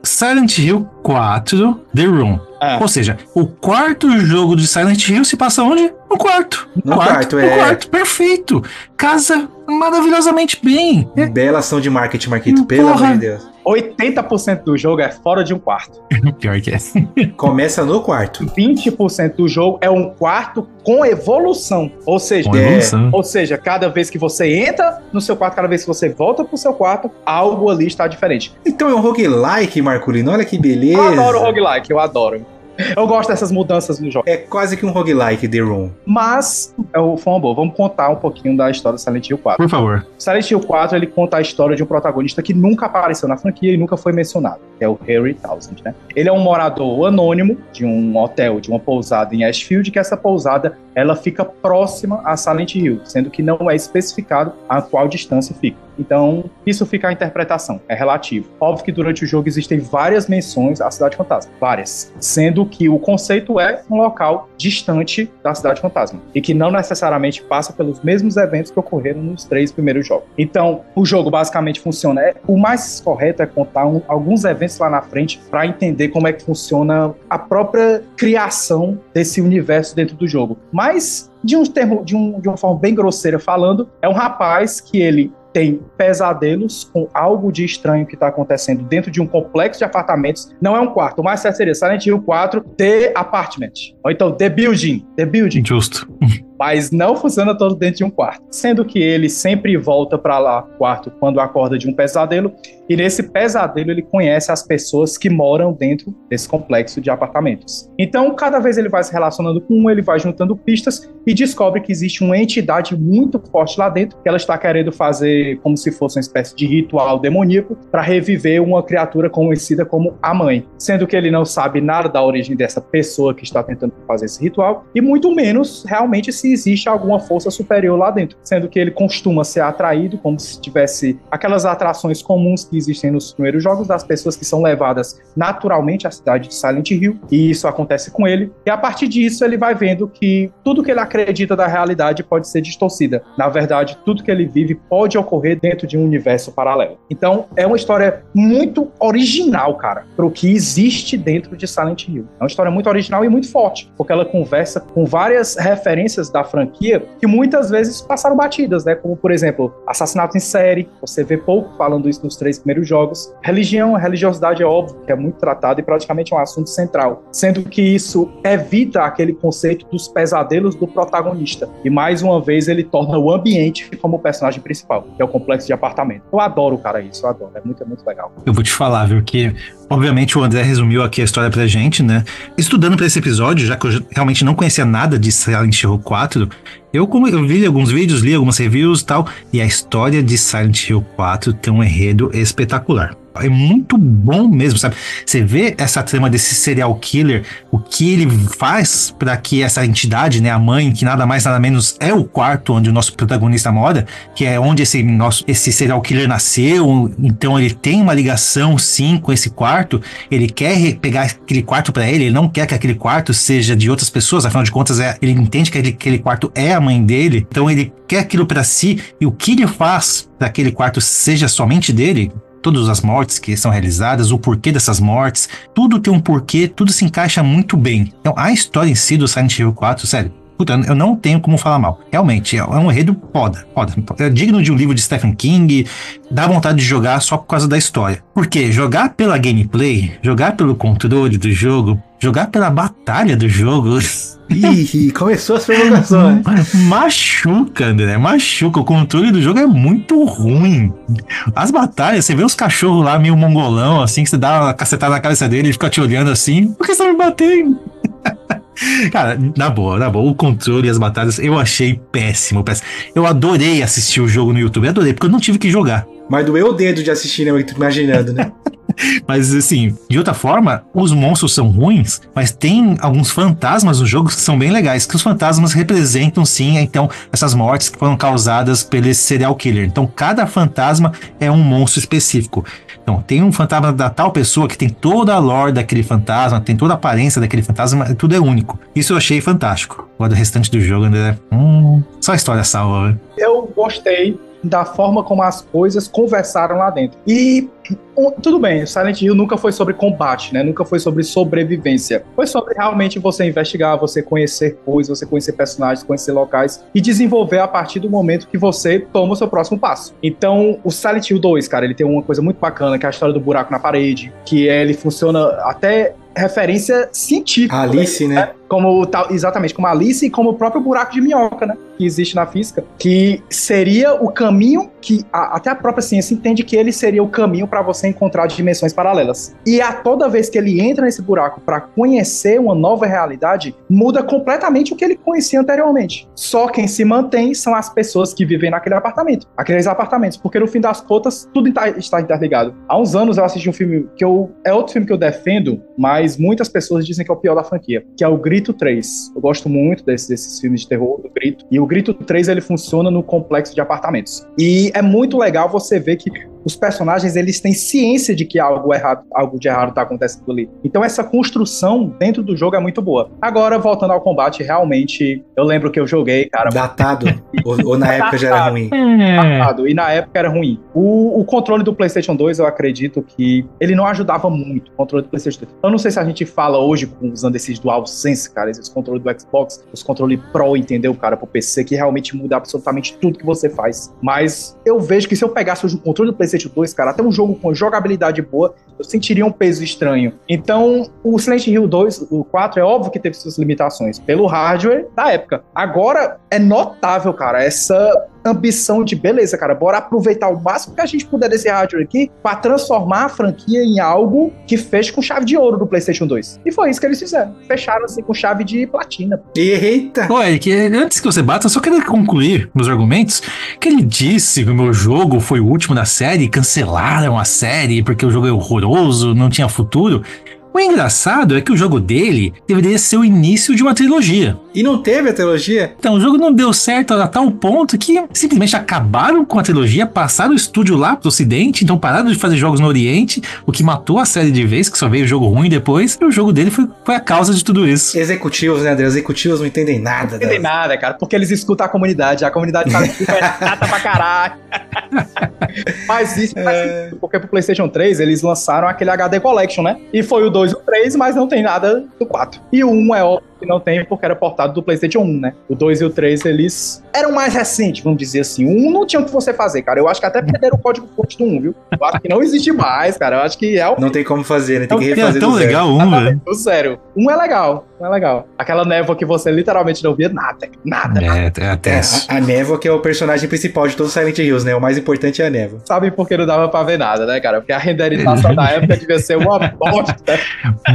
Silent Hill 4 The Room. É. Ou seja, o quarto jogo de Silent Hill se passa onde? No quarto. No quarto, no é. quarto, perfeito. Casa maravilhosamente bem. É, Bela ação de marketing, Marquito, Hum, pelo amor de Deus. 80% do jogo é fora de um quarto. *laughs* pior que é. *laughs* Começa no quarto. 20% do jogo é um quarto com evolução. Ou seja, Com evolução. Ou seja, cada vez que você entra no seu quarto, cada vez que você volta pro seu quarto, algo ali está diferente. Então é um roguelike, Marculino. Olha que beleza. Eu adoro roguelike, eu adoro. *laughs* Eu gosto dessas mudanças no jogo. É quase que um roguelike, The Room. Mas, é o foi uma boa. Vamos contar um pouquinho da história do Silent Hill 4. Por favor. Silent Hill 4, ele conta a história de um protagonista que nunca apareceu na franquia e nunca foi mencionado, que é o Harry Townsend, né? Ele é um morador anônimo de um hotel, de uma pousada em Ashfield, que essa pousada, ela fica próxima a Silent Hill, sendo que não é especificado a qual distância fica. Então, isso fica a interpretação, é relativo. Óbvio que durante o jogo existem várias menções à Cidade Fantasma, várias. Sendo que o conceito é um local distante da Cidade Fantasma. E que não necessariamente passa pelos mesmos eventos que ocorreram nos três primeiros jogos. Então, o jogo basicamente funciona. É, o mais correto é contar um- alguns eventos lá na frente para entender como é que funciona a própria criação desse universo dentro do jogo. Mas, de um termo, de, um- de uma forma bem grosseira falando, é um rapaz que ele tem pesadelos com algo de estranho que está acontecendo dentro de um complexo de apartamentos. Não é um quarto, certo seria Silent Hill 4 The Apartment. Ou então The Building. The Building Justo. *laughs* mas não funciona todo dentro de um quarto. Sendo que ele sempre volta para lá, quarto, quando acorda de um pesadelo, e nesse pesadelo ele conhece as pessoas que moram dentro desse complexo de apartamentos. Então, cada vez ele vai se relacionando com um, ele vai juntando pistas e descobre que existe uma entidade muito forte lá dentro, que ela está querendo fazer como se fosse uma espécie de ritual demoníaco para reviver uma criatura conhecida como a mãe. Sendo que ele não sabe nada da origem dessa pessoa que está tentando fazer esse ritual, e muito menos realmente se existe alguma força superior lá dentro. Sendo que ele costuma ser atraído como se tivesse aquelas atrações comuns que existem nos primeiros jogos das pessoas que são levadas naturalmente à cidade de Silent Hill, e isso acontece com ele. E a partir disso ele vai vendo que tudo que ele acredita da realidade pode ser distorcida. Na verdade, tudo que ele vive pode ocorrer dentro de um universo paralelo. Então, é uma história muito original, cara, pro que existe dentro de Silent Hill. É uma história muito original e muito forte, porque ela conversa com várias referências da franquia que muitas vezes passaram batidas, né? Como, por exemplo, assassinato em série. Você vê pouco falando isso nos três primeiros jogos. Religião, religiosidade é óbvio que é muito tratado e praticamente é um assunto central, sendo que isso evita aquele conceito dos pesadelos do protagonista. E mais uma vez ele torna o ambiente como o personagem principal, que é o complexo de apartamento. Eu adoro, cara, isso, eu adoro. É muito, é muito legal. Eu vou te falar, viu, que obviamente o André resumiu aqui a história pra gente, né? Estudando pra esse episódio, já que eu realmente não conhecia nada de Silent Hill 4, eu, como- eu vi alguns vídeos, li algumas reviews e tal, e a história de Silent Hill 4 tem um enredo espetacular. É muito bom mesmo, sabe? Você vê essa trama desse serial killer, o que ele faz para que essa entidade, né, a mãe, que nada mais nada menos é o quarto onde o nosso protagonista mora, que é onde esse nosso esse serial killer nasceu, então ele tem uma ligação sim com esse quarto, ele quer pegar aquele quarto para ele, ele não quer que aquele quarto seja de outras pessoas, afinal de contas é, ele entende que aquele quarto é a mãe dele, então ele quer aquilo para si e o que ele faz para aquele quarto seja somente dele, todas as mortes que são realizadas, o porquê dessas mortes, tudo tem um porquê, tudo se encaixa muito bem. Então a história em si do Silent Hill 4, sério, Puta, eu não tenho como falar mal. Realmente, é um enredo foda, foda. É digno de um livro de Stephen King, dá vontade de jogar só por causa da história. Porque jogar pela gameplay, jogar pelo controle do jogo, jogar pela batalha do jogo. *laughs* Ih, começou as provocações. *laughs* Machuca, André, machuca. O controle do jogo é muito ruim. As batalhas, você vê os cachorros lá meio mongolão, assim, que você dá uma cacetada na cabeça dele e fica te olhando assim. Por que você tá me batendo? *laughs* Cara, na boa, na boa, o controle e as batalhas eu achei péssimo, péssimo. Eu adorei assistir o jogo no YouTube, adorei, porque eu não tive que jogar. Mas doeu o dedo de assistir, né? Imaginando, né? *laughs* mas assim, de outra forma, os monstros são ruins, mas tem alguns fantasmas no jogo que são bem legais, que os fantasmas representam sim, então, essas mortes que foram causadas pelo serial killer. Então, cada fantasma é um monstro específico. Então, tem um fantasma da tal pessoa que tem toda a lore daquele fantasma, tem toda a aparência daquele fantasma, tudo é único. Isso eu achei fantástico. Agora, o restante do jogo, André, hum, só a história salva. Né? Eu gostei da forma como as coisas conversaram lá dentro. E um, tudo bem, Silent Hill nunca foi sobre combate, né? Nunca foi sobre sobrevivência. Foi sobre realmente você investigar, você conhecer coisas, você conhecer personagens, conhecer locais e desenvolver a partir do momento que você toma o seu próximo passo. Então, o Silent Hill 2, cara, ele tem uma coisa muito bacana, que é a história do buraco na parede, que ele funciona até referência científica. Alice, né? né? Como tal, exatamente, como Alice e como o próprio buraco de minhoca, né? Que existe na física, que seria o caminho que a, até a própria ciência entende que ele seria o caminho para você encontrar dimensões paralelas. E a toda vez que ele entra nesse buraco para conhecer uma nova realidade, muda completamente o que ele conhecia anteriormente. Só quem se mantém são as pessoas que vivem naquele apartamento, aqueles apartamentos, porque no fim das contas tudo está interligado. Há uns anos eu assisti um filme que eu é outro filme que eu defendo, mas muitas pessoas dizem que é o pior da franquia, que é o Grito 3. Eu gosto muito desse, desses filmes de terror do Grito. E o Grito 3 ele funciona no complexo de apartamentos. E é muito legal você ver que os personagens eles têm ciência de que algo errado, algo de errado está acontecendo ali. Então essa construção dentro do jogo é muito boa. Agora voltando ao combate, realmente eu lembro que eu joguei, cara. Datado. ou, ou, na época já era ruim. Datado. E na época era ruim. O, o, controle do PlayStation 2 eu acredito que ele não ajudava muito. O controle do PlayStation 2. Eu não sei se a gente fala hoje usando esses DualSense, cara, esses controles do Xbox, os controles Pro, entendeu, cara, pro PC que realmente muda absolutamente tudo que você faz. Mas eu vejo que se eu pegasse hoje o controle do PlayStation PlayStation 2, cara, até um jogo com jogabilidade boa, eu sentiria um peso estranho. Então, o Silent Hill 2, o 4, é óbvio que teve suas limitações pelo hardware da época. Agora, é notável, cara, essa ambição de beleza, cara, bora aproveitar o máximo que a gente puder desse hardware aqui para transformar a franquia em algo que feche com chave de ouro do PlayStation 2. E foi isso que eles fizeram. Fecharam assim com chave de platina. Eita! Olha, que antes que você bata, eu só quero concluir meus argumentos que ele disse que o meu jogo foi o último da série, cancelaram a série porque o jogo é horroroso, não tinha futuro. O engraçado é que o jogo dele deveria ser o início de uma trilogia. E não teve a trilogia? Então, o jogo não deu certo a tal ponto que simplesmente acabaram com a trilogia, passaram o estúdio lá pro ocidente, então pararam de fazer jogos no oriente, o que matou a série de vez, que só veio o jogo ruim depois, e o jogo dele foi, foi a causa de tudo isso. Executivos, né, André? Executivos não entendem nada. Não entendem nada, cara, porque eles escutam a comunidade, a comunidade fala que é chata pra caralho. *laughs* Mas isso é... porque pro PlayStation 3 eles lançaram aquele HD Collection, né? E foi o 2 2 e o 3, mas não tem nada do 4. E o 1 é óbvio que não tem porque era portado do PlayStation 1, né? O 2 e o 3 eles eram mais recentes, vamos dizer assim. O 1 não tinha o que você fazer, cara. Eu acho que até perderam o código fonte do 1, viu? Eu acho que não existe mais, cara. Eu acho que é o. Não tem como fazer, né? Tem que refazer. É tão legal o 1, velho. Sério. 1 é legal. Um é legal. Aquela névoa que você literalmente não via nada. Nada. É, é até. É, a, a, névoa que é o personagem principal de todos os Silent Hills, né? O mais importante é a névoa. Sabe por que não dava pra ver nada, né, cara? Porque a renderização *laughs* da época devia ser uma bosta.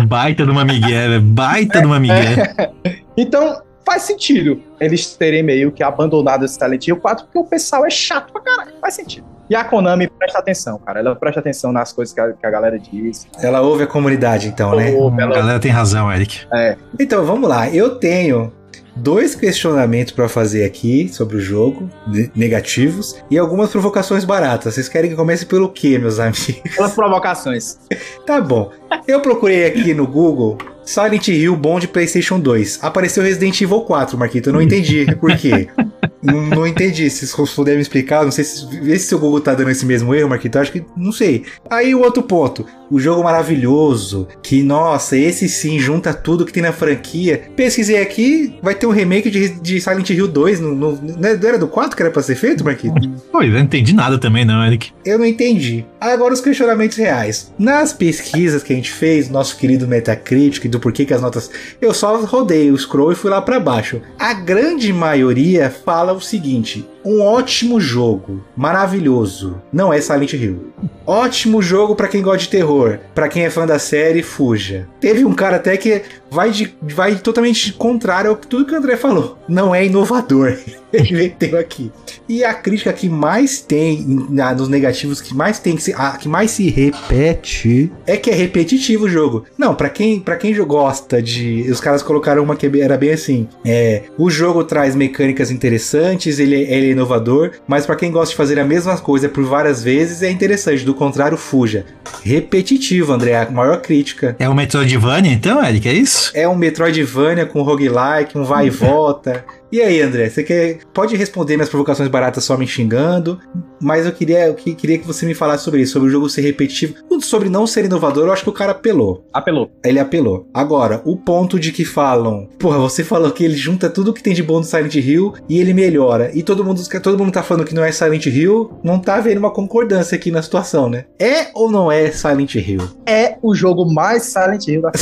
Baita de uma migué, baita de uma migué. *laughs* Então, faz sentido eles terem meio que abandonado esse Silent Hill 4, porque o pessoal é chato pra caralho. Faz sentido. E a Konami presta atenção, cara. Ela presta atenção nas coisas que a, que a galera diz. Ela ouve a comunidade, então, né? Ou A ela- galera tem razão, Eric. é, Então vamos lá, eu tenho dois questionamentos pra fazer aqui sobre o jogo, ne- negativos, e algumas provocações baratas. Vocês querem que comece pelo quê, meus amigos? pelas provocações. *laughs* Tá bom. Eu procurei aqui no Google Silent Hill bom de PlayStation 2. Apareceu Resident Evil 4, Marquito. Eu não entendi *laughs* por quê. não, não entendi. Se vocês puderem me explicar, não sei se, se seu Google tá dando esse mesmo erro, Marquito. Acho que não sei. Aí o outro ponto. O jogo maravilhoso. Que, nossa, esse sim junta tudo que tem na franquia. Pesquisei aqui, vai ter um remake de, de Silent Hill 2. No, no- não era do 4 que era pra ser feito, Marquito? Pô, eu não entendi nada também, não, Eric. Eu não entendi. Agora os questionamentos reais. Nas pesquisas que a gente fez, nosso querido Metacritic, do porquê que as notas. Eu só rodei o scroll e fui lá pra baixo. A grande maioria fala o seguinte: um ótimo jogo, maravilhoso. Não é Silent Hill. Ótimo jogo pra quem gosta de terror. Pra quem é fã da série, fuja. Teve um cara até que vai, de, vai totalmente contrário ao que tudo que o André falou. Não é inovador. *laughs* Ele meteu aqui. E a crítica que mais tem na- nos negativos, que mais tem, que se, a que mais se repete, é que é repetitivo o jogo. Não, pra quem, pra quem gosta de. Os caras colocaram uma que era bem assim: é, o jogo traz mecânicas interessantes, ele, é- ele inovador, mas pra quem gosta de fazer a mesma coisa por várias vezes, é interessante. Do contrário, fuja. Repetitivo, André, a maior crítica. É o Metroidvania, então, Eric? É isso? É um Metroidvania com roguelike, um vai e volta. E aí, André, você quer, pode responder minhas provocações baratas só me xingando, mas eu queria, eu que- queria que você me falasse sobre isso, sobre o jogo ser repetitivo, sobre não ser inovador, eu acho que o cara apelou. Apelou. Ele apelou. Agora, o ponto de que falam, porra, você falou que ele junta tudo que tem de bom do Silent Hill e ele melhora. E todo mundo, todo mundo tá falando que não é Silent Hill, não tá havendo uma concordância aqui na situação, né? É ou não é Silent Hill? É o jogo mais Silent Hill da *laughs*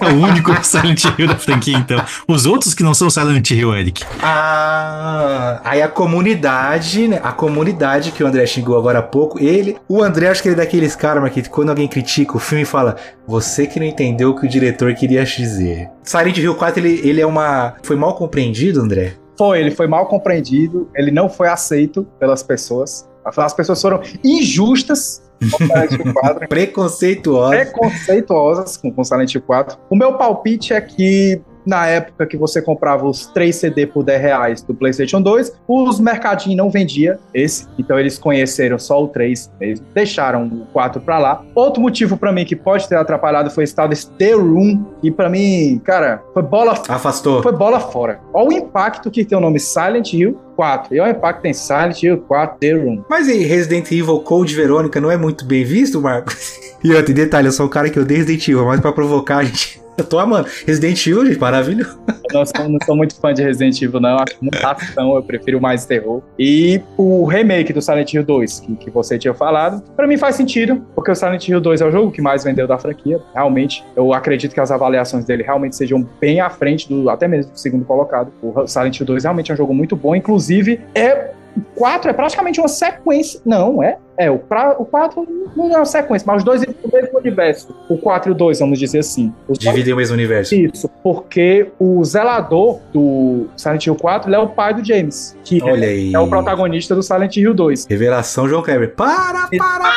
É o único Silent Hill da franquia, então. Os outros que não são Silent Hill, Eric. Ah, aí a comunidade, né? A comunidade que o André xingou agora há pouco, ele, o André, acho que ele é daqueles caras, Marquinhos, que quando alguém critica o filme fala, você que não entendeu o que o diretor queria dizer. Silent Hill 4, ele, ele é uma. Foi mal compreendido, André? Foi, ele foi mal compreendido, ele não foi aceito pelas pessoas. As pessoas foram injustas com Silent Hill 4, *laughs* Preconceituoso. preconceituosas com, com Silent Hill 4. O meu palpite é que na época que você comprava os 3 CD por 10 reais do PlayStation 2, os mercadinhos não vendia esse, então eles conheceram só o 3 mesmo, deixaram o 4 pra lá. Outro motivo pra mim que pode ter atrapalhado foi esse tal desse The Room, e pra mim, cara, foi bola Afastou. foi bola fora. Olha o impacto que tem o nome Silent Hill 4. E olha o impacto tem Silent Hill 4 The Room. Mas e Resident Evil Code Verônica não é muito bem visto, Marcos? E outro detalhe, eu sou o cara que odeia Resident Evil, mas pra provocar a gente. Eu tô amando. Resident Evil, gente, maravilhoso. Eu não sou, não sou muito fã de Resident Evil, não. Acho muita ação, eu prefiro mais terror. E o remake do Silent Hill 2, que, que você tinha falado, pra mim faz sentido, porque o Silent Hill 2 é o jogo que mais vendeu da franquia. Realmente, eu acredito que as avaliações dele realmente sejam bem à frente do até mesmo do segundo colocado. O Silent Hill 2 realmente é um jogo muito bom, inclusive é o 4 é praticamente uma sequência. Não, é. É, o, pra, o 4 não é uma sequência, mas os dois é o mesmo universo. O 4 e o 2, vamos dizer assim. Os dois Dividem o mesmo universo. isso, porque o zelador do Silent Hill 4 ele é o pai do James, que Olha aí. é o protagonista do Silent Hill 2. Revelação João Kleber. Para, para!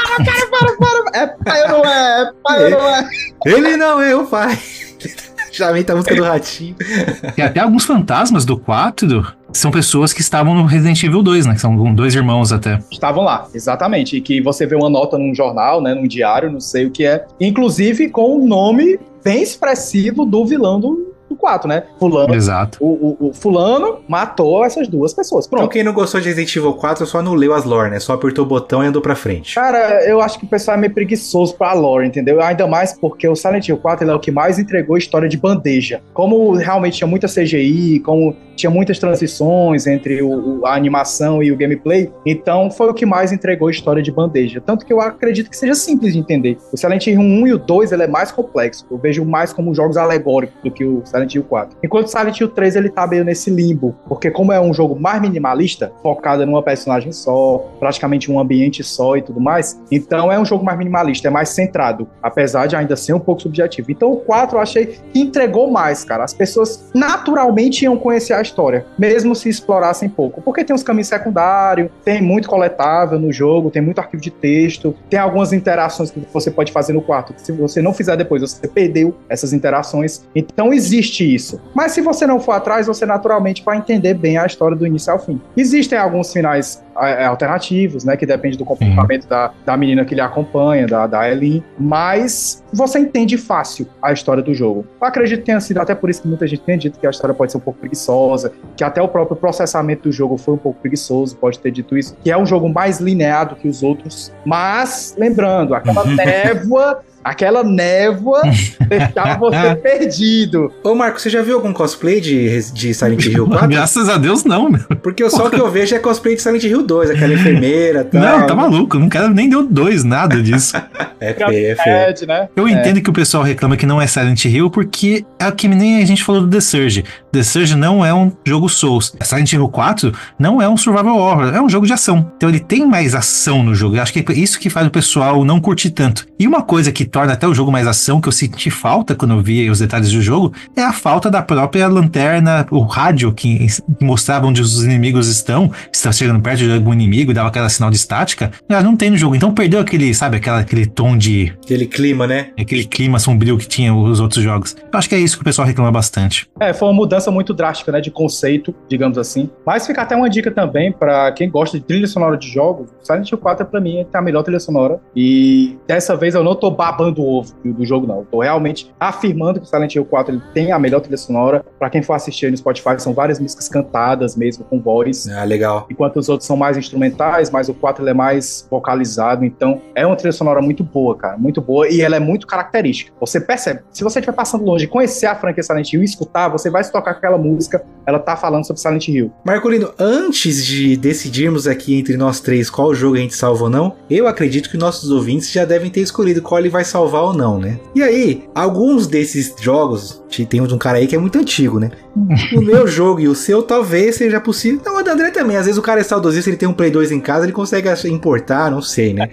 É pai ou não é? É pai ou não é? Ele não é o pai. *laughs* Já vem a música do ratinho. Tem até alguns fantasmas do 4 são pessoas que estavam no Resident Evil 2, né? Que são dois irmãos até. Estavam lá, exatamente. E que você vê uma nota num jornal, né, num diário, não sei o que é. Inclusive com o nome bem expressivo do vilão do, do 4, né? Fulano. Exato. O, o- o fulano matou essas duas pessoas. Então, Pronto. quem não gostou de Resident Evil 4 só não leu as lore, né? Só apertou o botão e andou pra frente. Cara, eu acho que o pessoal é meio preguiçoso pra lore, entendeu? Ainda mais porque o Silent Hill 4 ele é o que mais entregou história de bandeja. Como realmente tinha muita CGI, como tinha muitas transições entre o- o- a animação e o gameplay, então foi o que mais entregou história de bandeja. Tanto que eu acredito que seja simples de entender. O Silent Hill 1 e o 2 ele é mais complexo. Eu vejo mais como jogos alegóricos do que o Silent Silent Hill 4. Enquanto Silent Hill 3 ele tá meio nesse limbo, porque como é um jogo mais minimalista, focado numa personagem só, praticamente um ambiente só e tudo mais, então é um jogo mais minimalista, é mais centrado, apesar de ainda ser um pouco subjetivo. Então o 4 eu achei que entregou mais, cara. As pessoas naturalmente iam conhecer a história, mesmo se explorassem pouco, porque tem uns caminhos secundários, tem muito coletável no jogo, tem muito arquivo de texto, tem algumas interações que você pode fazer no quarto, que se você não fizer depois, você perdeu essas interações. Então existe isso. Mas se você não for atrás, você naturalmente vai entender bem a história do início ao fim. Existem alguns finais é, alternativos, né? Que depende do comportamento da, da menina que lhe acompanha, da, da Eileen, mas você entende fácil a história do jogo. Eu acredito que tenha sido até por isso que muita gente tem dito que a história pode ser um pouco preguiçosa, que até o próprio processamento do jogo foi um pouco preguiçoso, pode ter dito isso, que é um jogo mais lineado que os outros, mas lembrando, aquela névoa Aquela névoa *laughs* deixava você perdido. Ô, Marco, você já viu algum cosplay de, de Silent Hill 4? Graças a Deus, não, meu. Porque só o que eu vejo é cosplay de Silent Hill 2, aquela enfermeira *laughs* e tal. Não, tá maluco. Não quero nem deu dois, nada disso. é feio, é feio. né? Eu É. entendo que o pessoal reclama que não é Silent Hill porque é o que nem a gente falou do The Surge. The Surge não é um jogo Souls. Silent Hill 4 não é um survival horror, é um jogo de ação. Então ele tem mais ação no jogo. Eu acho que é isso que faz o pessoal não curtir tanto. E uma coisa que torna até o jogo mais ação, que eu senti falta quando eu vi os detalhes do jogo, é a falta da própria lanterna, o rádio que mostrava onde os inimigos estão, se está chegando perto de algum inimigo, dava aquela sinal de estática. Ela não tem no jogo. Então perdeu aquele, sabe, aquela, aquele tom de Aquele clima, né? aquele clima sombrio que tinha os outros jogos. Eu acho que é isso que o pessoal reclama bastante. É, foi uma mudança muito drástica, né, de conceito, digamos assim. Mas fica até uma dica também pra quem gosta de trilha sonora de jogos. Silent Hill 4 pra mim é a melhor trilha sonora. E dessa vez eu não tô babando o ovo do, jogo não. Eu tô realmente afirmando que o Silent Hill 4 ele tem a melhor trilha sonora. Pra quem for assistir no Spotify, são várias músicas cantadas mesmo com voz. Ah, legal. Enquanto os outros são mais instrumentais, mas o 4 ele é mais vocalizado. Então, é uma trilha sonora muito boa, cara. Muito boa. E ela é muito característica. Você percebe. Se você estiver passando longe conhecer a franquia Silent Hill e escutar, você vai se tocar aquela música. Ela tá falando sobre Silent Hill. Marcolino, antes de decidirmos aqui entre nós três qual jogo a gente salva ou não, eu acredito que nossos ouvintes já devem ter escolhido qual ele vai salvar ou não, né? E aí, alguns desses jogos, tem um cara aí que é muito antigo, né? *laughs* O meu jogo e o seu talvez seja possível. Não, o da André também. Às vezes o cara é saudosista, ele tem um Play 2 em casa, ele consegue importar, não sei, né?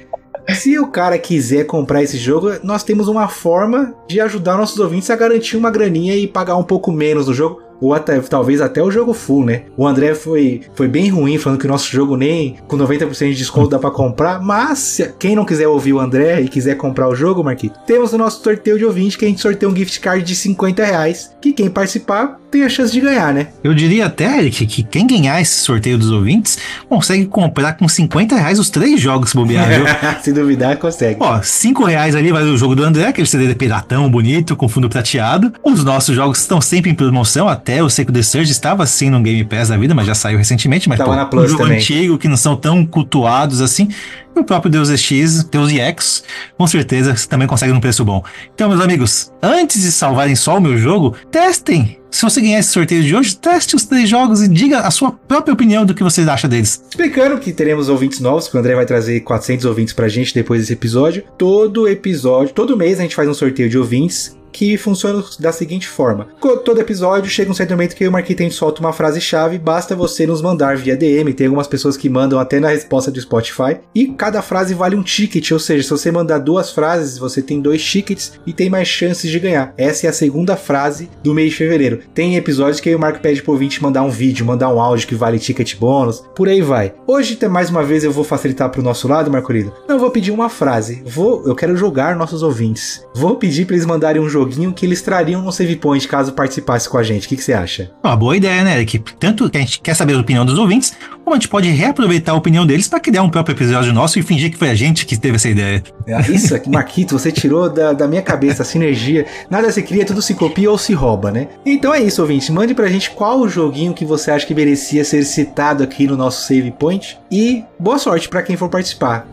Se o cara quiser comprar esse jogo, nós temos uma forma de ajudar nossos ouvintes a garantir uma graninha e pagar um pouco menos no jogo. Ou até, talvez até o jogo full, né? O André foi, foi bem ruim, falando que o nosso jogo nem com 90% de desconto dá pra comprar. Mas, se quem não quiser ouvir o André e quiser comprar o jogo, Marquito, temos o nosso sorteio de ouvinte, que a gente sorteia um gift card de 50 reais. Que quem participar tem a chance de ganhar, né? Eu diria até, Eric, que quem ganhar esse sorteio dos ouvintes consegue comprar com 50 reais os três jogos bobear, *laughs* se duvidar, consegue. Ó, 5 reais ali vai o jogo do André, aquele CD piratão bonito, com fundo prateado. Os nossos jogos estão sempre em promoção, até o Seco The Surge estava assim no Game Pass da vida, mas já saiu recentemente. Mas Tava pô, na Plus um jogo também. antigo que não são tão cultuados assim. E o próprio Deus Ex, Deus EX, com certeza você também consegue num preço bom. Então, meus amigos, antes de salvarem só o meu jogo, testem. Se você ganhar esse sorteio de hoje, teste os três jogos e diga a sua própria opinião do que você acha deles. Explicando que teremos ouvintes novos, que o André vai trazer 400 ouvintes pra gente depois desse episódio. Todo episódio, todo mês a gente faz um sorteio de ouvintes que funciona da seguinte forma. Todo episódio chega um certo momento que o gente solta uma frase-chave, basta você nos mandar via DM, tem algumas pessoas que mandam até na resposta do Spotify, e cada frase vale um ticket, ou seja, se você mandar duas frases, você tem dois tickets e tem mais chances de ganhar. Essa é a segunda frase do mês de fevereiro. Tem episódios que o Marco pede pro ouvinte mandar um vídeo, mandar um áudio que vale ticket bônus, por aí vai. Hoje, mais uma vez, eu vou facilitar pro nosso lado, Marcolino. Não, eu vou pedir uma frase. Vou, eu quero jogar nossos ouvintes. Vou pedir pra eles mandarem um joguinho que eles trariam no save point caso participasse com a gente. O que, que você acha? Uma boa ideia, né, Eric? Tanto que a gente quer saber a opinião dos ouvintes, como a gente pode reaproveitar a opinião deles para criar um próprio episódio nosso e fingir que foi a gente que teve essa ideia. É, Isso aqui, Marquito, você tirou da, da minha cabeça a sinergia. Nada se cria, tudo se copia ou se rouba, né? Então é isso, ouvinte. Mande pra gente qual o joguinho que você acha que merecia ser citado aqui no nosso save point. E boa sorte pra quem for participar.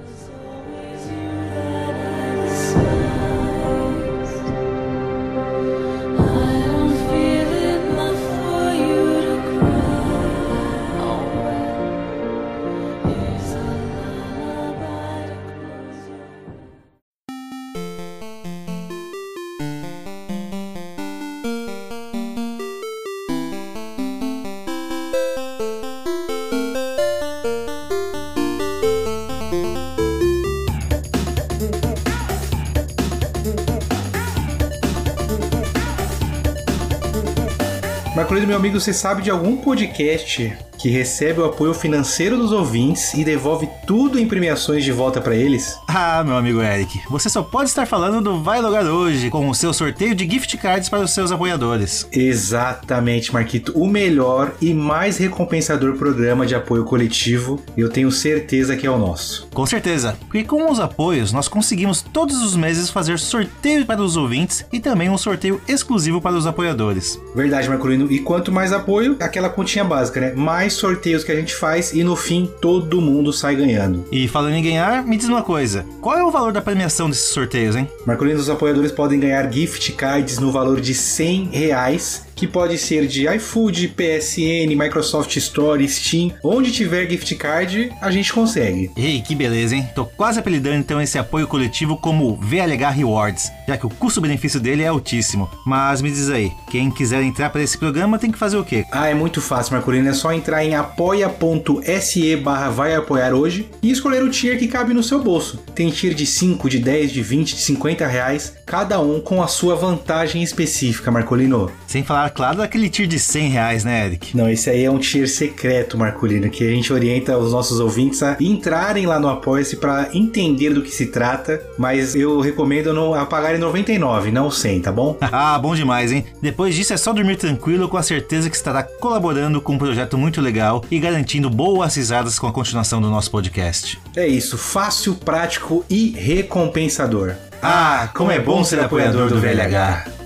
Meu amigo, você sabe de algum podcast que recebe o apoio financeiro dos ouvintes e devolve tudo em premiações de volta para eles? Ah, meu amigo Eric, você só pode estar falando do Vai Logar hoje, com o seu sorteio de gift cards para os seus apoiadores. Exatamente, Marquito. O melhor e mais recompensador programa de apoio coletivo, eu tenho certeza que é o nosso. Com certeza, porque com os apoios nós conseguimos todos os meses fazer sorteio para os ouvintes e também um sorteio exclusivo para os apoiadores. Verdade, Marcolino. E quanto mais apoio, aquela continha básica, né? Mais sorteios que a gente faz e no fim todo mundo sai ganhando. E falando em ganhar, me diz uma coisa: qual é o valor da premiação desses sorteios, hein? Marcolino, os apoiadores podem ganhar gift cards no valor de 100 reais que pode ser de iFood, PSN, Microsoft Store, Steam, onde tiver gift card, a gente consegue. Ei, que beleza, hein? Tô quase apelidando então esse apoio coletivo como VLH Rewards, já que o custo-benefício dele é altíssimo. Mas me diz aí, quem quiser entrar para esse programa tem que fazer o quê? Ah, é muito fácil, Marcolino, é só entrar em apoia.se barra vai apoiar hoje e escolher o tier que cabe no seu bolso. Tem tier de 5, de 10, de 20, de 50 reais, cada um com a sua vantagem específica, Marcolino. Sem falar, claro, daquele tier de 100 reais, né, Eric? Não, esse aí é um tier secreto, Marcolino, que a gente orienta os nossos ouvintes a entrarem lá no Apoia-se para entender do que se trata, mas eu recomendo não apagarem 99, não 100, tá bom? *laughs* ah, bom demais, hein? Depois disso é só dormir tranquilo com a certeza que estará colaborando com um projeto muito legal e garantindo boas risadas com a continuação do nosso podcast. É isso, fácil, prático e recompensador. Ah, como é bom ser apoiador do VLH!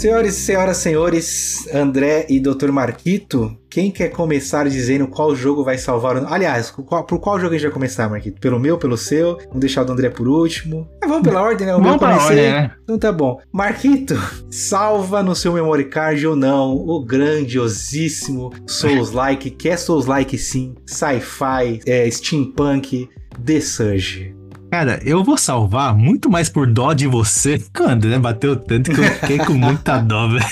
Senhores e senhoras, senhores, André e Dr. Marquito, quem quer começar dizendo qual jogo vai salvar o... Aliás, qual, por qual jogo a gente vai começar, Marquito? Pelo meu, pelo seu? Vamos deixar o do André por último. Ah, vamos pela ordem, né? O vamos pela ordem, né? Então tá bom. Marquito, salva no seu memory card ou não o grandiosíssimo Souls-like, que é Souls-like sim, sci-fi, é, steampunk, The Surge. Cara, eu vou salvar muito mais por dó de você. *laughs* Quando, né? Bateu tanto que eu fiquei com muita dó, velho.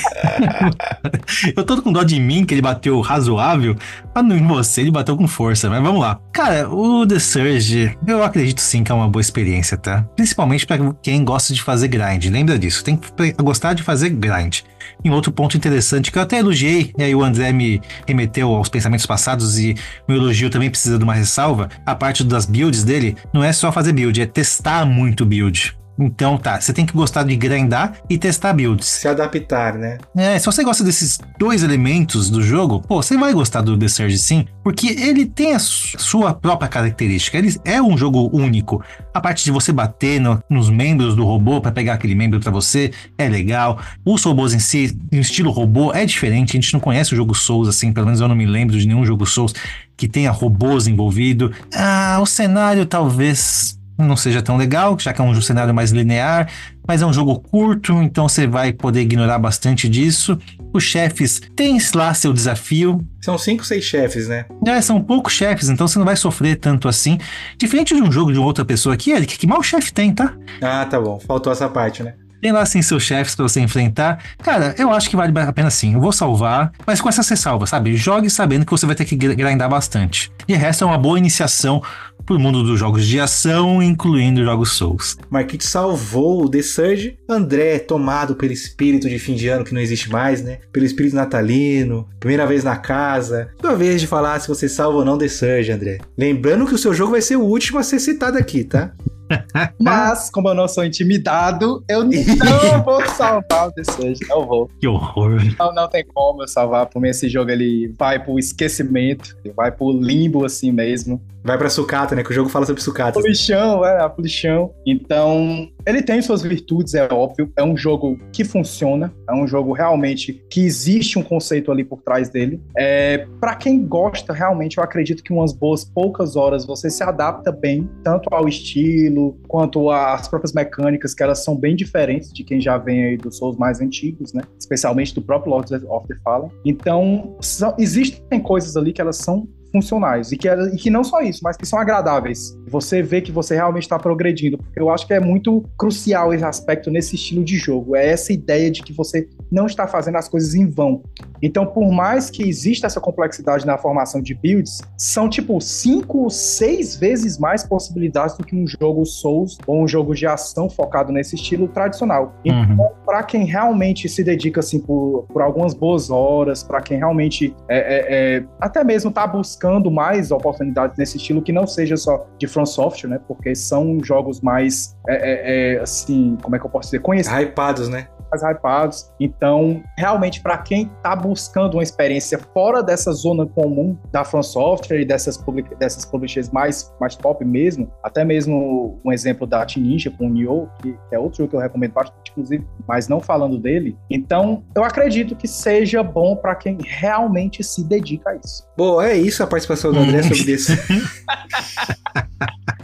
*laughs* eu tô com dó de mim, que ele bateu razoável, mas em você ele bateu com força. Mas vamos lá. Cara, o The Surge, eu acredito sim que é uma boa experiência, tá? Principalmente para quem gosta de fazer grind. Lembra disso, tem que gostar de fazer grind. E um outro ponto interessante que eu até elogiei, e aí o André me remeteu aos pensamentos passados e meu elogio também precisa de uma ressalva. A parte das builds dele não é só fazer build, é testar muito build. Então tá, você tem que gostar de grindar e testar builds. Se adaptar, né? É, se você gosta desses dois elementos do jogo, pô, você vai gostar do The Surge sim, porque ele tem a sua própria característica. Ele é um jogo único. A parte de você bater no, nos membros do robô para pegar aquele membro para você é legal. Os robôs em si, em estilo robô, é diferente. A gente não conhece o jogo Souls assim, pelo menos eu não me lembro de nenhum jogo Souls que tenha robôs envolvido. Ah, o cenário talvez não seja tão legal, já que é um cenário mais linear, mas é um jogo curto, então você vai poder ignorar bastante disso. Os chefes têm lá seu desafio. São cinco, seis chefes, né? É, são poucos chefes, então você não vai sofrer tanto assim. Diferente de um jogo de outra pessoa aqui, Eric, que mal chefe tem, tá? Ah, tá bom. Faltou essa parte, né? Tem lá assim seus chefes para você enfrentar. Cara, eu acho que vale a pena sim. Eu vou salvar, mas com essa ressalva, sabe? Jogue sabendo que você vai ter que grindar bastante. E o resto é uma boa iniciação pro mundo dos jogos de ação, incluindo jogos Souls. Marquite salvou o The Surge. André, tomado pelo espírito de fim de ano que não existe mais, né? Pelo espírito natalino, primeira vez na casa. Sua vez de falar se você salva ou não The Surge, André. Lembrando que o seu jogo vai ser o último a ser citado aqui, tá? *laughs* Mas, como eu não sou intimidado, eu não *laughs* vou salvar o The Surge. Não vou. Que horror. Não, não tem como eu salvar. Por mim, esse jogo ele vai pro esquecimento, vai pro limbo assim mesmo. Vai pra sucata, né? Que o jogo fala sobre sucata. Pulichão, é, a pulichão. Então, ele tem suas virtudes, é óbvio. É um jogo que funciona. É um jogo realmente que existe um conceito ali por trás dele. É, para quem gosta, realmente, eu acredito que umas boas poucas horas você se adapta bem, tanto ao estilo, quanto às próprias mecânicas, que elas são bem diferentes de quem já vem aí dos Souls mais antigos, né? Especialmente do próprio Lords of the Fallen. Então, são, existem coisas ali que elas são funcionais. E que, e que não só isso, mas que são agradáveis. Você vê que você realmente está progredindo. Porque eu acho que é muito crucial esse aspecto nesse estilo de jogo. É essa ideia de que você não está fazendo as coisas em vão. Então, por mais que exista essa complexidade na formação de builds, são tipo cinco, seis vezes mais possibilidades do que um jogo Souls ou um jogo de ação focado nesse estilo tradicional. Então, Uhum. para quem realmente se dedica assim por, por algumas boas horas, para quem realmente é, é, é, até mesmo tá buscando mais oportunidades nesse estilo que não seja só de From Software, né? Porque são jogos mais é, é, é, assim, como é que eu posso dizer, conhecidos Hypados, né? Mais hypados. Então, realmente, para quem está buscando uma experiência fora dessa zona comum da From Software e dessas, public dessas publishers mais, mais top mesmo, até mesmo um exemplo da Ninja com o Nioh, que é outro jogo que eu recomendo bastante, inclusive, mas não falando dele. Então, eu acredito que seja bom para quem realmente se dedica a isso. Bom, é isso a participação do André sobre *laughs* isso. *laughs*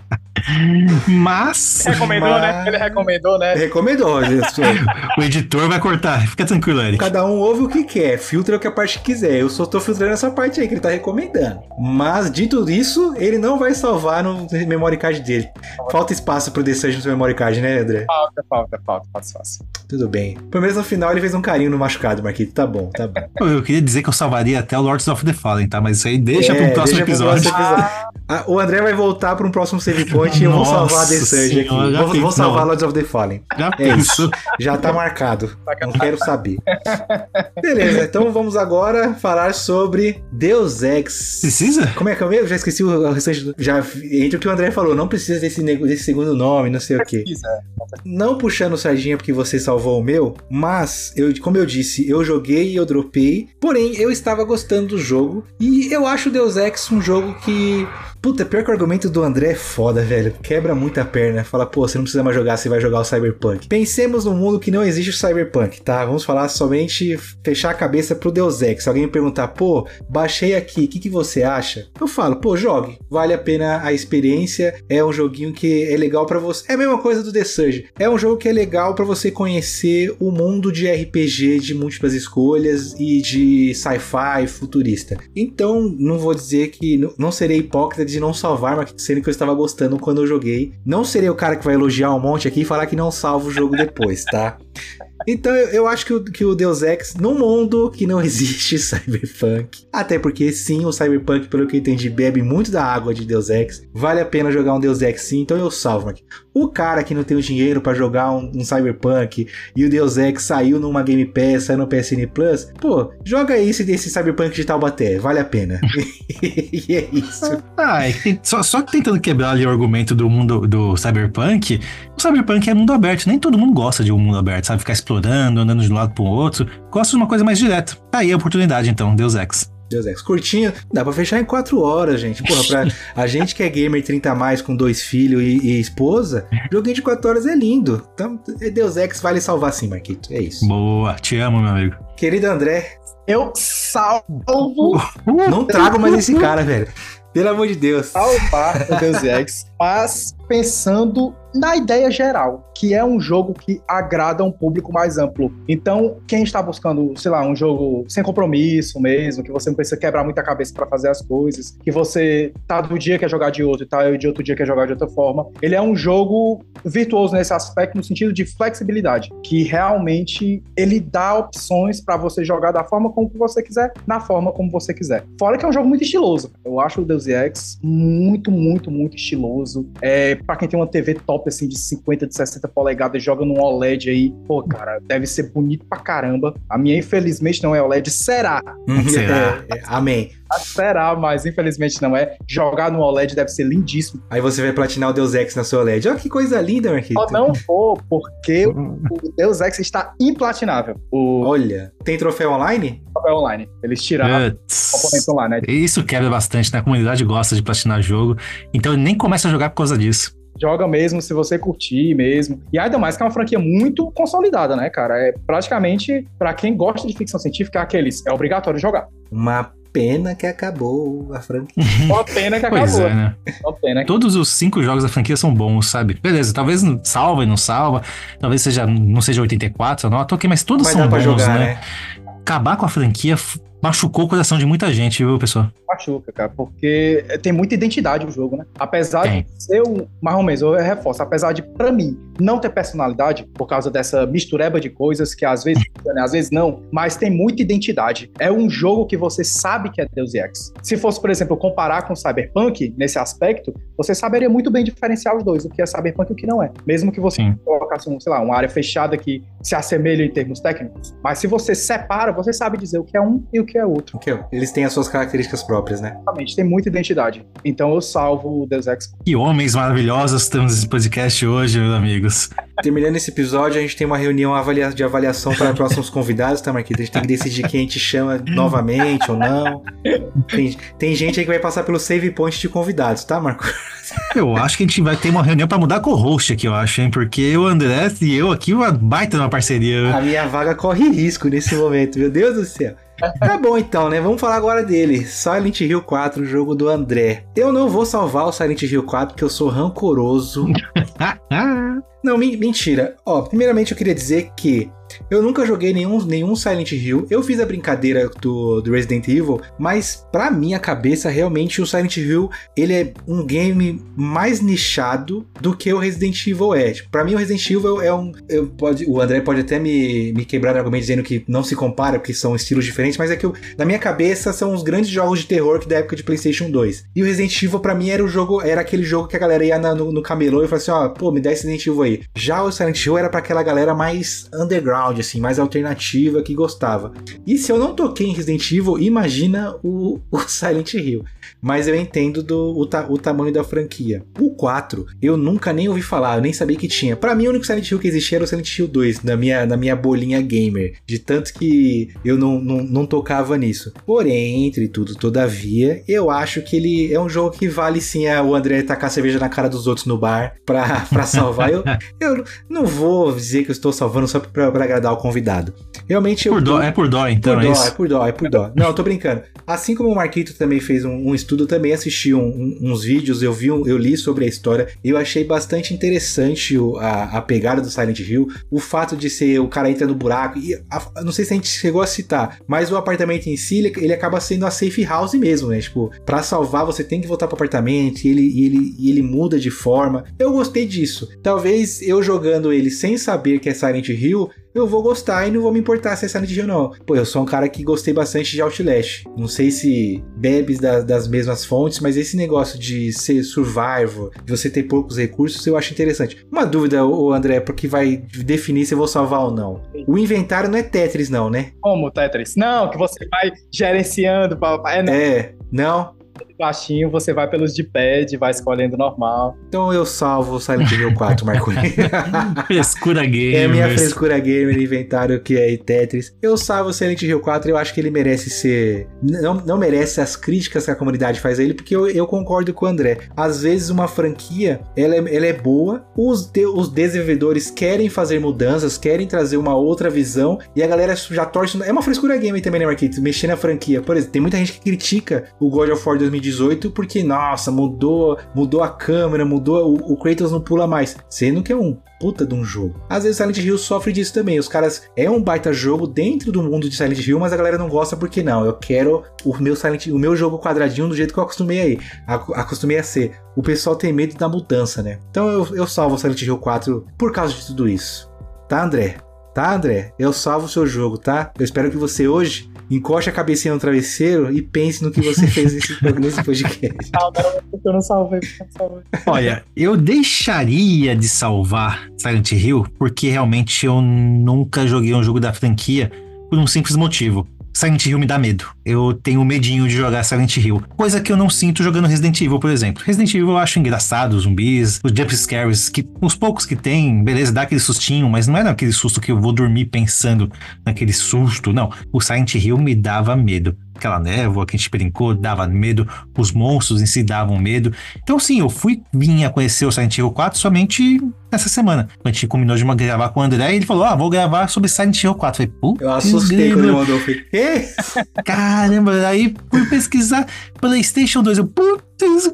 Mas Recomendou, Mas- né? Ele recomendou, né? Recomendou. isso. o editor vai cortar. Fica tranquilo, Eric. Cada um ouve o que quer, filtra o que a parte quiser. Eu só tô filtrando essa parte aí que ele tá recomendando. Mas, dito isso, ele não vai salvar no memory card dele. Falta espaço pro The Surge no seu memory card, né, André? Falta, falta, falta, fácil, fácil. Tudo bem. Pelo menos no final ele fez um carinho no machucado, Marquito. Tá bom, tá bom. Eu queria dizer que eu salvaria até o Lords of the Fallen, tá? Mas isso aí deixa É, pro próximo deixa pro episódio. próximo episódio. Ah, o André vai voltar pra um próximo save point e eu vou salvar The Surge aqui. Vou, vou salvar não. Lords of the Fallen. Já É pensou? Já tá marcado. Não quero saber. Beleza, então vamos agora falar sobre Deus Ex. Precisa? Como é que é mesmo? Já esqueci o restante. do- Já entre o que o André falou, não precisa desse, nego- desse segundo nome, não sei o quê. Não puxando sardinha porque você salvou o meu, mas eu, como eu disse, eu joguei e eu dropei. Porém, eu estava gostando do jogo e eu acho o Deus Ex um jogo que Puta, pior que o argumento do André é foda, velho. Quebra muita perna. Fala, pô, você não precisa mais jogar, você vai jogar o Cyberpunk. Pensemos num mundo que não existe o Cyberpunk, tá? Vamos falar somente fechar a cabeça pro Deus Ex. Se alguém me perguntar, pô, baixei aqui, o que, que você acha? Eu falo, pô, jogue. Vale a pena a experiência. É um joguinho que é legal pra você. É a mesma coisa do The Surge. É um jogo que é legal pra você conhecer o mundo de RPG de múltiplas escolhas e de sci-fi futurista. Então, não vou dizer que não- não serei hipócrita de não salvar, mas sendo que eu estava gostando quando eu joguei. Não serei o cara que vai elogiar um monte aqui e falar que não salva o jogo depois, tá? Então eu, acho que o, que o Deus Ex, num mundo que não *laughs* existe Cyberpunk, até porque sim, o Cyberpunk, pelo que eu entendi, bebe muito da água de Deus Ex, vale a pena jogar um Deus Ex sim, então eu salvo aqui. O cara que não tem o dinheiro pra jogar um, um Cyberpunk e o Deus Ex saiu numa Game Pass, saiu no PSN Plus, pô, joga esse desse Cyberpunk de Taubaté, vale a pena. *laughs* e é isso. Ah, é que só, só que tentando quebrar ali o argumento do mundo do Cyberpunk, o Cyberpunk é mundo aberto. Nem todo mundo gosta de um mundo aberto, sabe? Ficar explorando, andando de um lado pro outro. Gosta de uma coisa mais direta. Tá aí a oportunidade, então, Deus Ex. Deus Ex. Curtinho, dá pra fechar em 4 horas, gente. Porra, pra *laughs* a gente que é gamer 30 a mais com dois filhos e, e esposa, joguinho de 4 horas é lindo. Então, Deus Ex vale salvar sim, Marquito. É isso. Boa, te amo, meu amigo. Querido André, Eu salvo não trago mais esse *laughs* cara, velho. Pelo amor de Deus. salvar o Deus Ex, mas pensando na ideia geral, que é um jogo que agrada um público mais amplo. Então, quem está buscando, sei lá, um jogo sem compromisso mesmo, que você não precisa quebrar muita cabeça para fazer as coisas, que você tá do dia quer jogar de outro e tá de outro dia quer jogar de outra forma, ele é um jogo virtuoso nesse aspecto no sentido de flexibilidade, que realmente ele dá opções para você jogar da forma como você quiser, na forma como você quiser. Fora que é um jogo muito estiloso. Eu acho o Deus Ex muito, muito, muito estiloso. É, para quem tem uma TV top assim de 50, de 60 polegadas, joga num OLED aí, pô, cara, deve ser bonito pra caramba. A minha infelizmente não é OLED, será? Será? É, é, amém. Será, mas infelizmente não é. Jogar no OLED deve ser lindíssimo. Aí você vai platinar o Deus Ex na sua LED. Olha que coisa linda, Marquito. Só não for porque o Deus Ex está implatinável. O Olha, tem troféu online? papel online. Eles tiraram o componente online, né? Isso quebra bastante, né? A comunidade gosta de platinar jogo, então ele nem começa a jogar por causa disso. Joga mesmo se você curtir mesmo. E ainda mais que é uma franquia muito consolidada, né, cara? É praticamente, pra quem gosta de ficção científica, é aqueles. É obrigatório jogar. Uma pena que acabou a franquia. *laughs* Uma pena que Pois acabou. é, né? Uma pena que Todos os cinco jogos da franquia são bons, sabe? Beleza, talvez salva e não salva, talvez seja, não seja 84, não, ok, mas todos Mas são dá pra bons, jogar, né? né? Acabar com a franquia machucou o coração de muita gente, viu, pessoal? Machuca, cara, porque tem muita identidade o jogo, né? Apesar Tem. de ser um. Mais ou menos, eu reforço, apesar de, pra mim, não ter personalidade, por causa dessa mistureba de coisas que às vezes, *laughs* né, às vezes não, mas tem muita identidade. É um jogo que você sabe que é Deus Ex. Se fosse, por exemplo, comparar com Cyberpunk nesse aspecto, você saberia muito bem diferenciar os dois, o que é Cyberpunk e o que não é. Mesmo que você Sim. colocasse, um, sei lá, uma área fechada que se assemelha em termos técnicos. Mas se você separa, você sabe dizer o que é um e o que é outro. Que Eles têm as suas características próprias, né? Exatamente, tem muita identidade. Então eu salvo o Deus Ex. Que homens maravilhosos temos nesse podcast hoje, meus amigos. Terminando esse episódio, a gente tem uma reunião de avaliação para *laughs* próximos convidados, tá, Marquita? A gente tem que decidir quem a gente chama novamente ou não. Tem, tem gente aí que vai passar pelo save point de convidados, tá, Marco? Eu acho que a gente vai ter uma reunião pra mudar co-host aqui, eu acho, hein? Porque o André e eu aqui, uma baita numa parceria. A minha vaga corre risco nesse momento, meu Deus do céu. Tá bom então, né? Vamos falar agora dele. Silent Hill 4, o jogo do André. Eu não vou salvar o Silent Hill 4 porque eu sou rancoroso. *laughs* Não, men- mentira. Ó, primeiramente eu queria dizer que eu nunca joguei nenhum, nenhum Silent Hill. Eu fiz a brincadeira do, do Resident Evil, mas pra minha cabeça, realmente, o Silent Hill, ele é um game mais nichado do que o Resident Evil é. Tipo, pra mim, o Resident Evil é um... eu pode, o André pode até me, me quebrar no argumento dizendo que não se compara, porque são estilos diferentes, mas é que eu, na minha cabeça são os grandes jogos de terror que da época de PlayStation 2. E o Resident Evil, pra mim, era o jogo, era aquele jogo que a galera ia na- no, no camelô e falava assim: ó, pô, me dá esse Resident Evil aí. Já o Silent Hill era pra aquela galera mais underground, assim, mais alternativa, que gostava. E se eu não toquei em Resident Evil, imagina o, *laughs* o Silent Hill. Mas eu entendo do, o, ta- o tamanho da franquia. O 4, eu nunca nem ouvi falar, eu nem sabia que tinha. Pra mim, o único Silent Hill que existia era o Silent Hill 2, na minha, na minha bolinha gamer. De tanto que eu não, não, não tocava nisso. Porém, entre tudo, todavia, eu acho que ele é um jogo que vale sim a, o André tacar cerveja na cara dos outros no bar pra, *laughs* pra salvar. eu, eu não vou dizer que eu estou salvando só pra, pra agradar o convidado. Realmente eu. Por dó, é por dó, então, por é dó, é isso. por dó, é por dó. Não, eu tô brincando. Assim como o Marquito também fez um, um estudo, também assisti um- um- uns vídeos, eu vi, um- eu li sobre a história. Eu achei bastante interessante o- a, a pegada do Silent Hill, o fato de ser o cara entra no buraco e a- não sei se a gente chegou a citar, mas o apartamento em si ele, ele acaba sendo a safe house mesmo, né? Tipo, pra salvar você tem que voltar pro apartamento e ele, e ele, e ele muda de forma. Eu gostei disso. Talvez eu jogando ele sem saber que é Silent Hill eu vou gostar e não vou me importar se é Silent Hill não. Pô, eu sou um cara que gostei bastante de Outlast. Não sei se bebes da- das mesmas fontes, mas esse negócio de ser survival, de você ter poucos recursos, eu acho interessante. Uma dúvida, ô André, porque vai definir se eu vou salvar ou não. O inventário não é Tetris não, né? Como Tetris? Não, que você vai gerenciando. Pra, é, não, É, não? Baixinho, você vai pelos de pad, vai escolhendo normal. Então eu salvo o Silent Hill 4, *laughs* Marco. Frescura gamer. É minha frescura gamer inventário que é Tetris. Eu salvo o Silent Hill 4, eu acho que ele merece ser. Não, não merece as críticas que a comunidade faz a ele, porque eu, eu concordo com o André. Às vezes uma franquia ela é, ela é boa, os, de- os desenvolvedores querem fazer mudanças, querem trazer uma outra visão, e a galera já torce. É uma frescura gamer também, né, Marquito? Mexer na franquia. Por exemplo, tem muita gente que critica o God of War 2018 porque, nossa, mudou, mudou a câmera, mudou. O, o Kratos não pula mais. Sendo que é um puta de um jogo. Às vezes Silent Hill sofre disso também. Os caras é um baita jogo dentro do mundo de Silent Hill, mas a galera não gosta porque não. Eu quero o meu Silent o meu jogo quadradinho do jeito que eu acostumei aí. Ac- Acostumei a ser. O pessoal tem medo da mudança, né? Então eu, eu salvo Silent Hill 4 por causa de tudo isso. Tá, André? Tá, André? Eu salvo o seu jogo, tá? Eu espero que você hoje encoste a cabecinha no travesseiro e pense no que você fez nesse, *laughs* nesse podcast. Eu não salvei, eu não salvei. Olha, eu deixaria de salvar Silent Hill porque realmente eu nunca joguei um jogo da franquia por um simples motivo. Silent Hill me dá medo. Eu tenho medinho de jogar Silent Hill. Coisa que eu não sinto jogando Resident Evil, por exemplo. Resident Evil eu acho engraçado, os zumbis, os jump scares, que os poucos que tem, beleza, dá aquele sustinho, mas não é aquele susto que eu vou dormir pensando naquele susto, não. O Silent Hill me dava medo. Aquela névoa que a gente brincou dava medo, os monstros em si davam medo. Então, sim, eu fui vir a conhecer o Silent Hill 4 somente nessa semana. A gente combinou de uma, gravar com o André e ele falou: Ah, vou gravar sobre Silent Hill 4. Eu falei, puta. Eu assustei quando ele mandou. Eu falei, Quê? Caramba, aí fui pesquisar PlayStation 2. Eu, putz,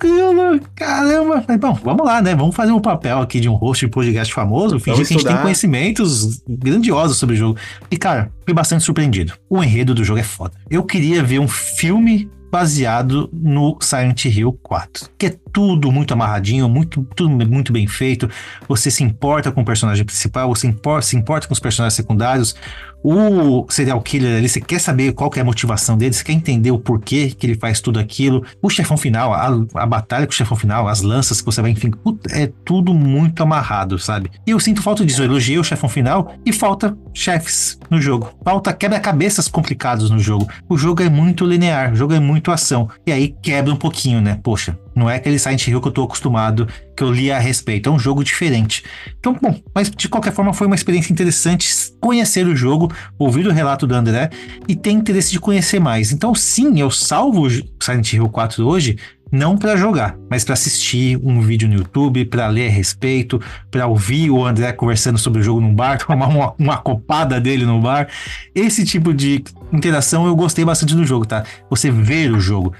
caramba. Falei, bom, vamos lá, né? Vamos fazer um papel aqui de um host de podcast famoso, fingir que a gente tem conhecimentos grandiosos sobre o jogo. E, cara, fui bastante surpreendido. O enredo do jogo é foda. Eu queria ver um filme baseado no Silent Hill 4, que é tudo muito amarradinho, muito, tudo muito bem feito. Você se importa com o personagem principal, você se importa com os personagens secundários. O serial killer ali, você quer saber qual que é a motivação dele, você quer entender o porquê que ele faz tudo aquilo. O chefão final, a, a batalha com o chefão final, as lanças que você vai, enfim, é tudo muito amarrado, sabe? E eu sinto falta disso. Eu elogiei o chefão final e falta chefes no jogo. Falta quebra-cabeças complicados no jogo. O jogo é muito linear, o jogo é muito ação. E aí quebra um pouquinho, né? Poxa, não é aquele Silent Hill que eu tô acostumado, que eu li a respeito. É um jogo diferente. Então, bom, mas de qualquer forma foi uma experiência interessante conhecer o jogo, ouvir o relato do André e ter interesse de conhecer mais. Então, sim, eu salvo Silent Hill 4 hoje não para jogar, mas para assistir um vídeo no YouTube, para ler a respeito, para ouvir o André conversando sobre o jogo num bar, *laughs* tomar uma, uma copada dele no bar. Esse tipo de interação eu gostei bastante do jogo, tá? Você ver o jogo.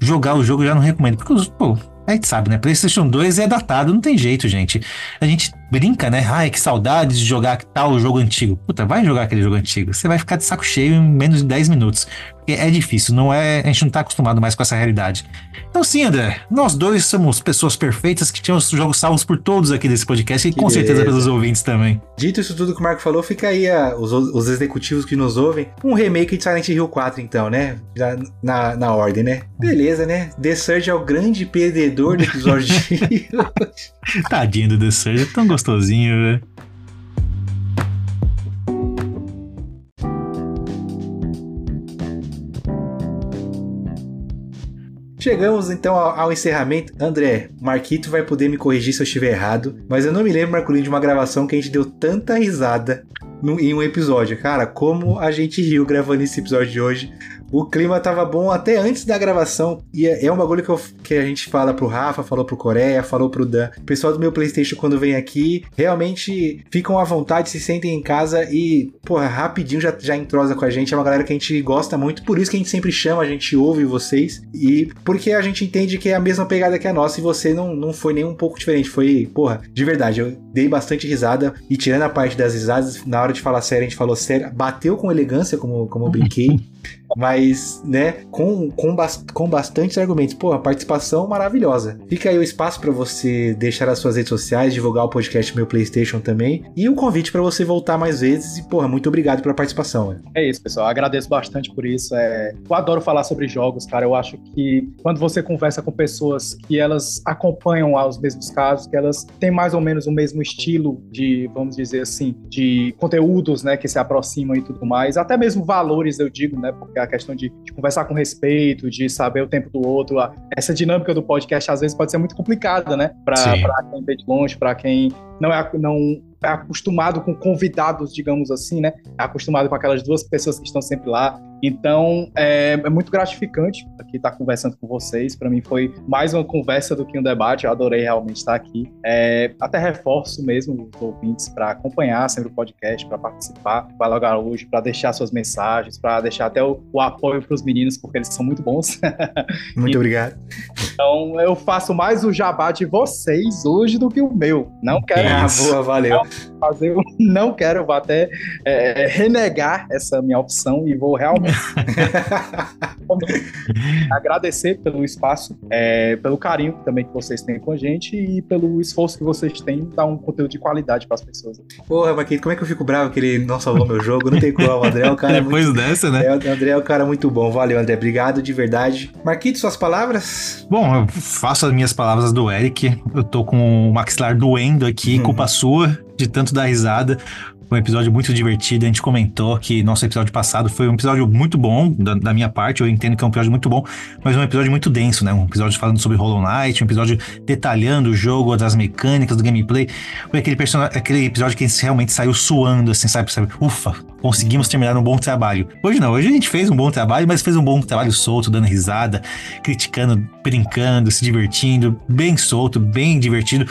Jogar o jogo eu já não recomendo, porque, pô, a gente sabe, né? PlayStation 2 é datado, não tem jeito, gente. A gente brinca, né? Ai, que saudade de jogar tal jogo antigo. Puta, vai jogar aquele jogo antigo. Você vai ficar de saco cheio em menos de 10 minutos. Porque é difícil, não é. A gente não tá acostumado mais com essa realidade. Então, sim, André, nós dois somos pessoas perfeitas que tinham os jogos salvos por todos aqui desse podcast e Que com certeza beleza. pelos ouvintes também. Dito isso tudo que o Marco falou, fica aí a- os, os executivos que nos ouvem. Um remake de Silent Hill 4, então, né? Já na, na ordem, né? Beleza, né? The Surge é o grande perdedor do episódio de *laughs* Tadinho do The Surge, é tão gostosinho, velho. Chegamos então ao, encerramento. André, Marquito vai poder me corrigir se eu estiver errado, mas eu não me lembro, Marcolino, de uma gravação que a gente deu tanta risada no- em um episódio. Cara, como a gente riu gravando esse episódio de hoje. O clima tava bom até antes da gravação. E é, é um bagulho que, eu- que a gente fala pro Rafa, falou pro Coreia, falou pro Dan. O pessoal do meu PlayStation, quando vem aqui, realmente ficam à vontade, se sentem em casa e, porra, rapidinho já, já entrosa com a gente. É uma galera que a gente gosta muito, por isso que a gente sempre chama, a gente ouve vocês. E porque a gente entende que é a mesma pegada que a nossa e você não, não foi nem um pouco diferente. Foi, porra, de verdade, eu dei bastante risada. E tirando a parte das risadas, na hora de falar sério, a gente falou sério. Bateu com elegância, como, como eu brinquei. *laughs* Mas, né, com, com, bas- com bastantes argumentos. Pô, a participação maravilhosa. Fica aí o espaço para você deixar as suas redes sociais, divulgar o podcast Meu PlayStation também. E o convite para você voltar mais vezes. E, porra, muito obrigado pela participação. né? É isso, pessoal. Agradeço bastante por isso. É, Eu adoro falar sobre jogos, cara. Eu acho que quando você conversa com pessoas que elas acompanham os mesmos casos, que elas têm mais ou menos o mesmo estilo de, vamos dizer assim, de conteúdos, né, que se aproximam e tudo mais, até mesmo valores, eu digo, né, porque a questão de, de conversar com respeito, de saber o tempo do outro, a- essa dinâmica do podcast às vezes pode ser muito complicada, né, para quem vem de longe, para quem não é, não é acostumado com convidados, digamos assim, né? É acostumado com aquelas duas pessoas que estão sempre lá. Então, é, é muito gratificante aqui estar conversando com vocês. Para mim foi mais uma conversa do que um debate. Eu adorei realmente estar aqui. É, até reforço mesmo os ouvintes para acompanhar sempre o podcast, para participar, vai logo hoje, para deixar suas mensagens, para deixar até o, o apoio para os meninos, porque eles são muito bons. *laughs* Muito E- obrigado. Então, eu faço mais o jabá de vocês hoje do que o meu. Não quero Ah, boa, valeu. fazer, *laughs* eu não quero, vou até é, renegar essa minha opção e vou realmente *laughs* agradecer pelo espaço, é, pelo carinho também que vocês têm com a gente e pelo esforço que vocês têm em dar um conteúdo de qualidade para as pessoas. Porra, Marquinhos, como é que eu fico bravo que ele não salvou meu jogo? Não tem como. O André é um cara *laughs* muito Depois dessa, né? É, o André é um cara muito bom. Valeu, André. Obrigado de verdade. Marquito, suas palavras? Bom, eu faço as minhas palavras do Eric. Eu tô com o maxilar doendo aqui, Uhum. culpa sua, de tanto dar risada. Um episódio muito divertido. A gente comentou que nosso episódio passado foi um episódio muito bom, da, da minha parte. Eu entendo que é um episódio muito bom, mas um episódio muito denso, né? Um episódio falando sobre Hollow Knight, um episódio detalhando o jogo, das mecânicas, do gameplay. Foi aquele, aquele episódio que a gente realmente saiu suando, assim, sabe? sabe? Ufa, conseguimos terminar um bom trabalho. Hoje não, hoje a gente fez um bom trabalho, mas fez um bom trabalho solto, dando risada, criticando, brincando, se divertindo, bem solto, bem divertido.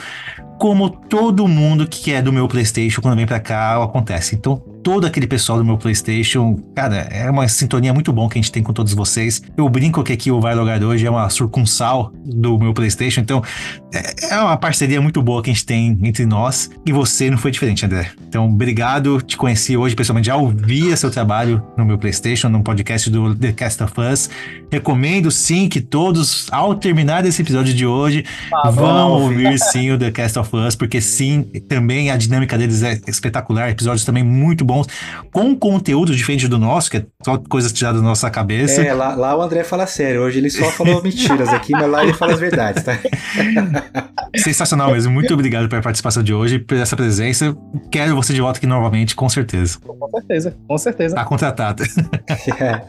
Como todo mundo que é do meu PlayStation quando vem pra cá acontece. Então, todo aquele pessoal do meu PlayStation, cara, é uma sintonia muito bom que a gente tem com todos vocês. Eu brinco que aqui o Vai Logar hoje é uma surcunsal do meu PlayStation, então é, é uma parceria muito boa que a gente tem entre nós e você não foi diferente, André. Então, obrigado, te conheci hoje pessoalmente, já ouvia seu trabalho no meu PlayStation, no podcast do The Cast of Us. Recomendo sim que todos, ao terminar esse episódio de hoje, Ah, vão ouvir sim o The Cast of Us, porque sim, também a dinâmica deles é espetacular, episódios também muito bons, com conteúdo diferente do nosso, que é só coisas tiradas da nossa cabeça. É, lá, lá o André fala sério. Hoje ele só falou mentiras aqui, mas lá ele fala as verdades, tá? *laughs* Sensacional mesmo. Muito obrigado pela participação de hoje, por essa presença. Quero você de volta aqui novamente, com certeza. Com certeza, com certeza. Tá contratado. *laughs* É.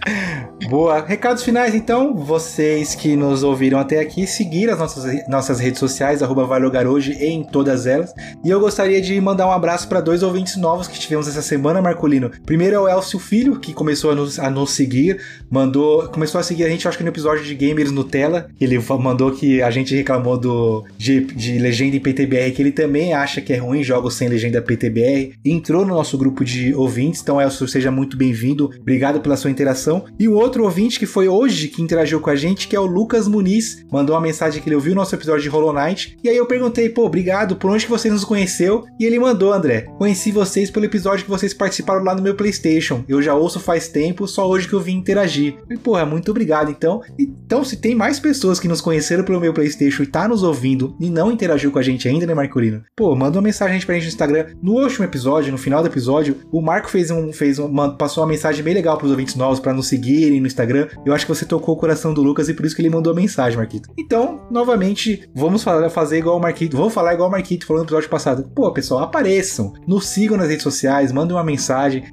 Boa. Recados finais, então. Vocês que nos ouviram até aqui, seguir as nossas, nossas redes sociais, arroba Hoje, em todas elas. E eu gostaria de mandar um abraço para dois ouvintes novos que tivemos essa semana, Marcolino. Primeiro é o Elcio Filho, que começou a nos, a nos seguir, mandou, começou a seguir a gente, acho que no episódio de Gamers Nutella. Ele mandou que a gente reclamou do de, de legenda em PTBR, que ele também acha que é ruim jogos sem legenda PTBR. Entrou no nosso grupo de ouvintes, então Elcio, seja muito bem-vindo. Obrigado pela sua interação. E o outro ouvinte que foi hoje que interagiu com a gente, que é o Lucas Muniz, mandou uma mensagem que ele ouviu o nosso episódio de Hollow Knight. E aí eu perguntei, pô, obrigado, por onde que você nos conheceu? E ele mandou, André, conheci vocês pelo episódio que vocês participaram lá no meu PlayStation. Eu já ouço faz tempo, só hoje que eu vim interagir. E, porra, muito obrigado, então. Então, se tem mais pessoas que nos conheceram pelo meu PlayStation e tá nos ouvindo e não interagiu com a gente ainda, né, Marcolino? Pô, manda uma mensagem pra gente no Instagram. No último episódio, no final do episódio, o Marco fez um, fez um, passou uma mensagem bem legal pros ouvintes novos pra nos seguirem no Instagram. Eu acho que você tocou o coração do Lucas e por isso que ele mandou a mensagem, Marquito. Então, novamente, vamos fazer igual o Marquito. Vamos falar igual o Marquito falou no episódio passado. Pô, pessoal, apareçam, nos sigam nas redes sociais, mandem uma mensagem.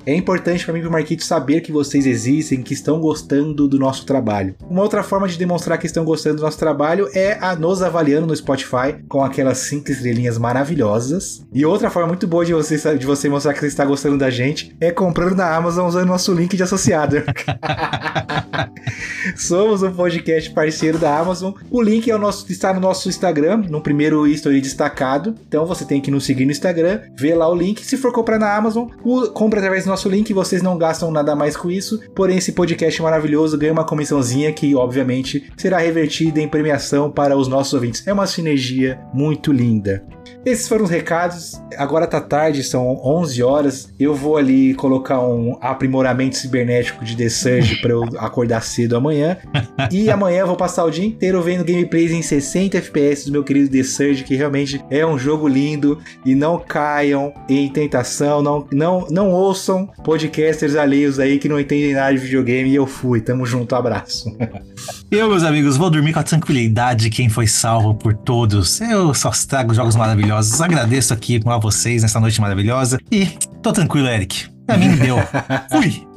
É importante pra mim e pro Marquito saber que vocês existem, que estão gostando do nosso trabalho. Uma outra forma de demonstrar que estão gostando do nosso trabalho é a nos avaliando no Spotify com aquelas cinco estrelinhas maravilhosas. E outra forma muito boa de você, de você mostrar que você está gostando da gente é comprando na Amazon usando nosso link de associado. *laughs* Somos um podcast parceiro da Amazon. O link é o nosso, está no nosso Instagram, no primeiro history destacado. Então você tem que nos seguir no Instagram, ver lá o link. Se for comprar na Amazon, compra através do nosso link. Vocês não gastam nada mais com isso. Porém, esse podcast maravilhoso ganha uma comissãozinha que, obviamente, será revertida em premiação para os nossos ouvintes. É uma sinergia muito linda. Esses foram os recados. Agora tá tarde, são 11 horas. Eu vou ali colocar um aprimoramento cibernético de The Surge para eu *laughs* acordar cedo amanhã. E amanhã eu vou passar o dia inteiro vendo gameplays em 60 FPS do meu querido The Surge, que realmente é um jogo lindo. E não caiam em tentação, não, não, não ouçam podcasters alheios aí que não entendem nada de videogame. E eu fui. Tamo junto, abraço. *laughs* Eu, meus amigos, vou dormir com a tranquilidade de quem foi salvo por todos. Eu só trago jogos maravilhosos. Agradeço aqui a vocês nessa noite maravilhosa. E tô tranquilo, Eric. Pra mim deu. *laughs* Fui!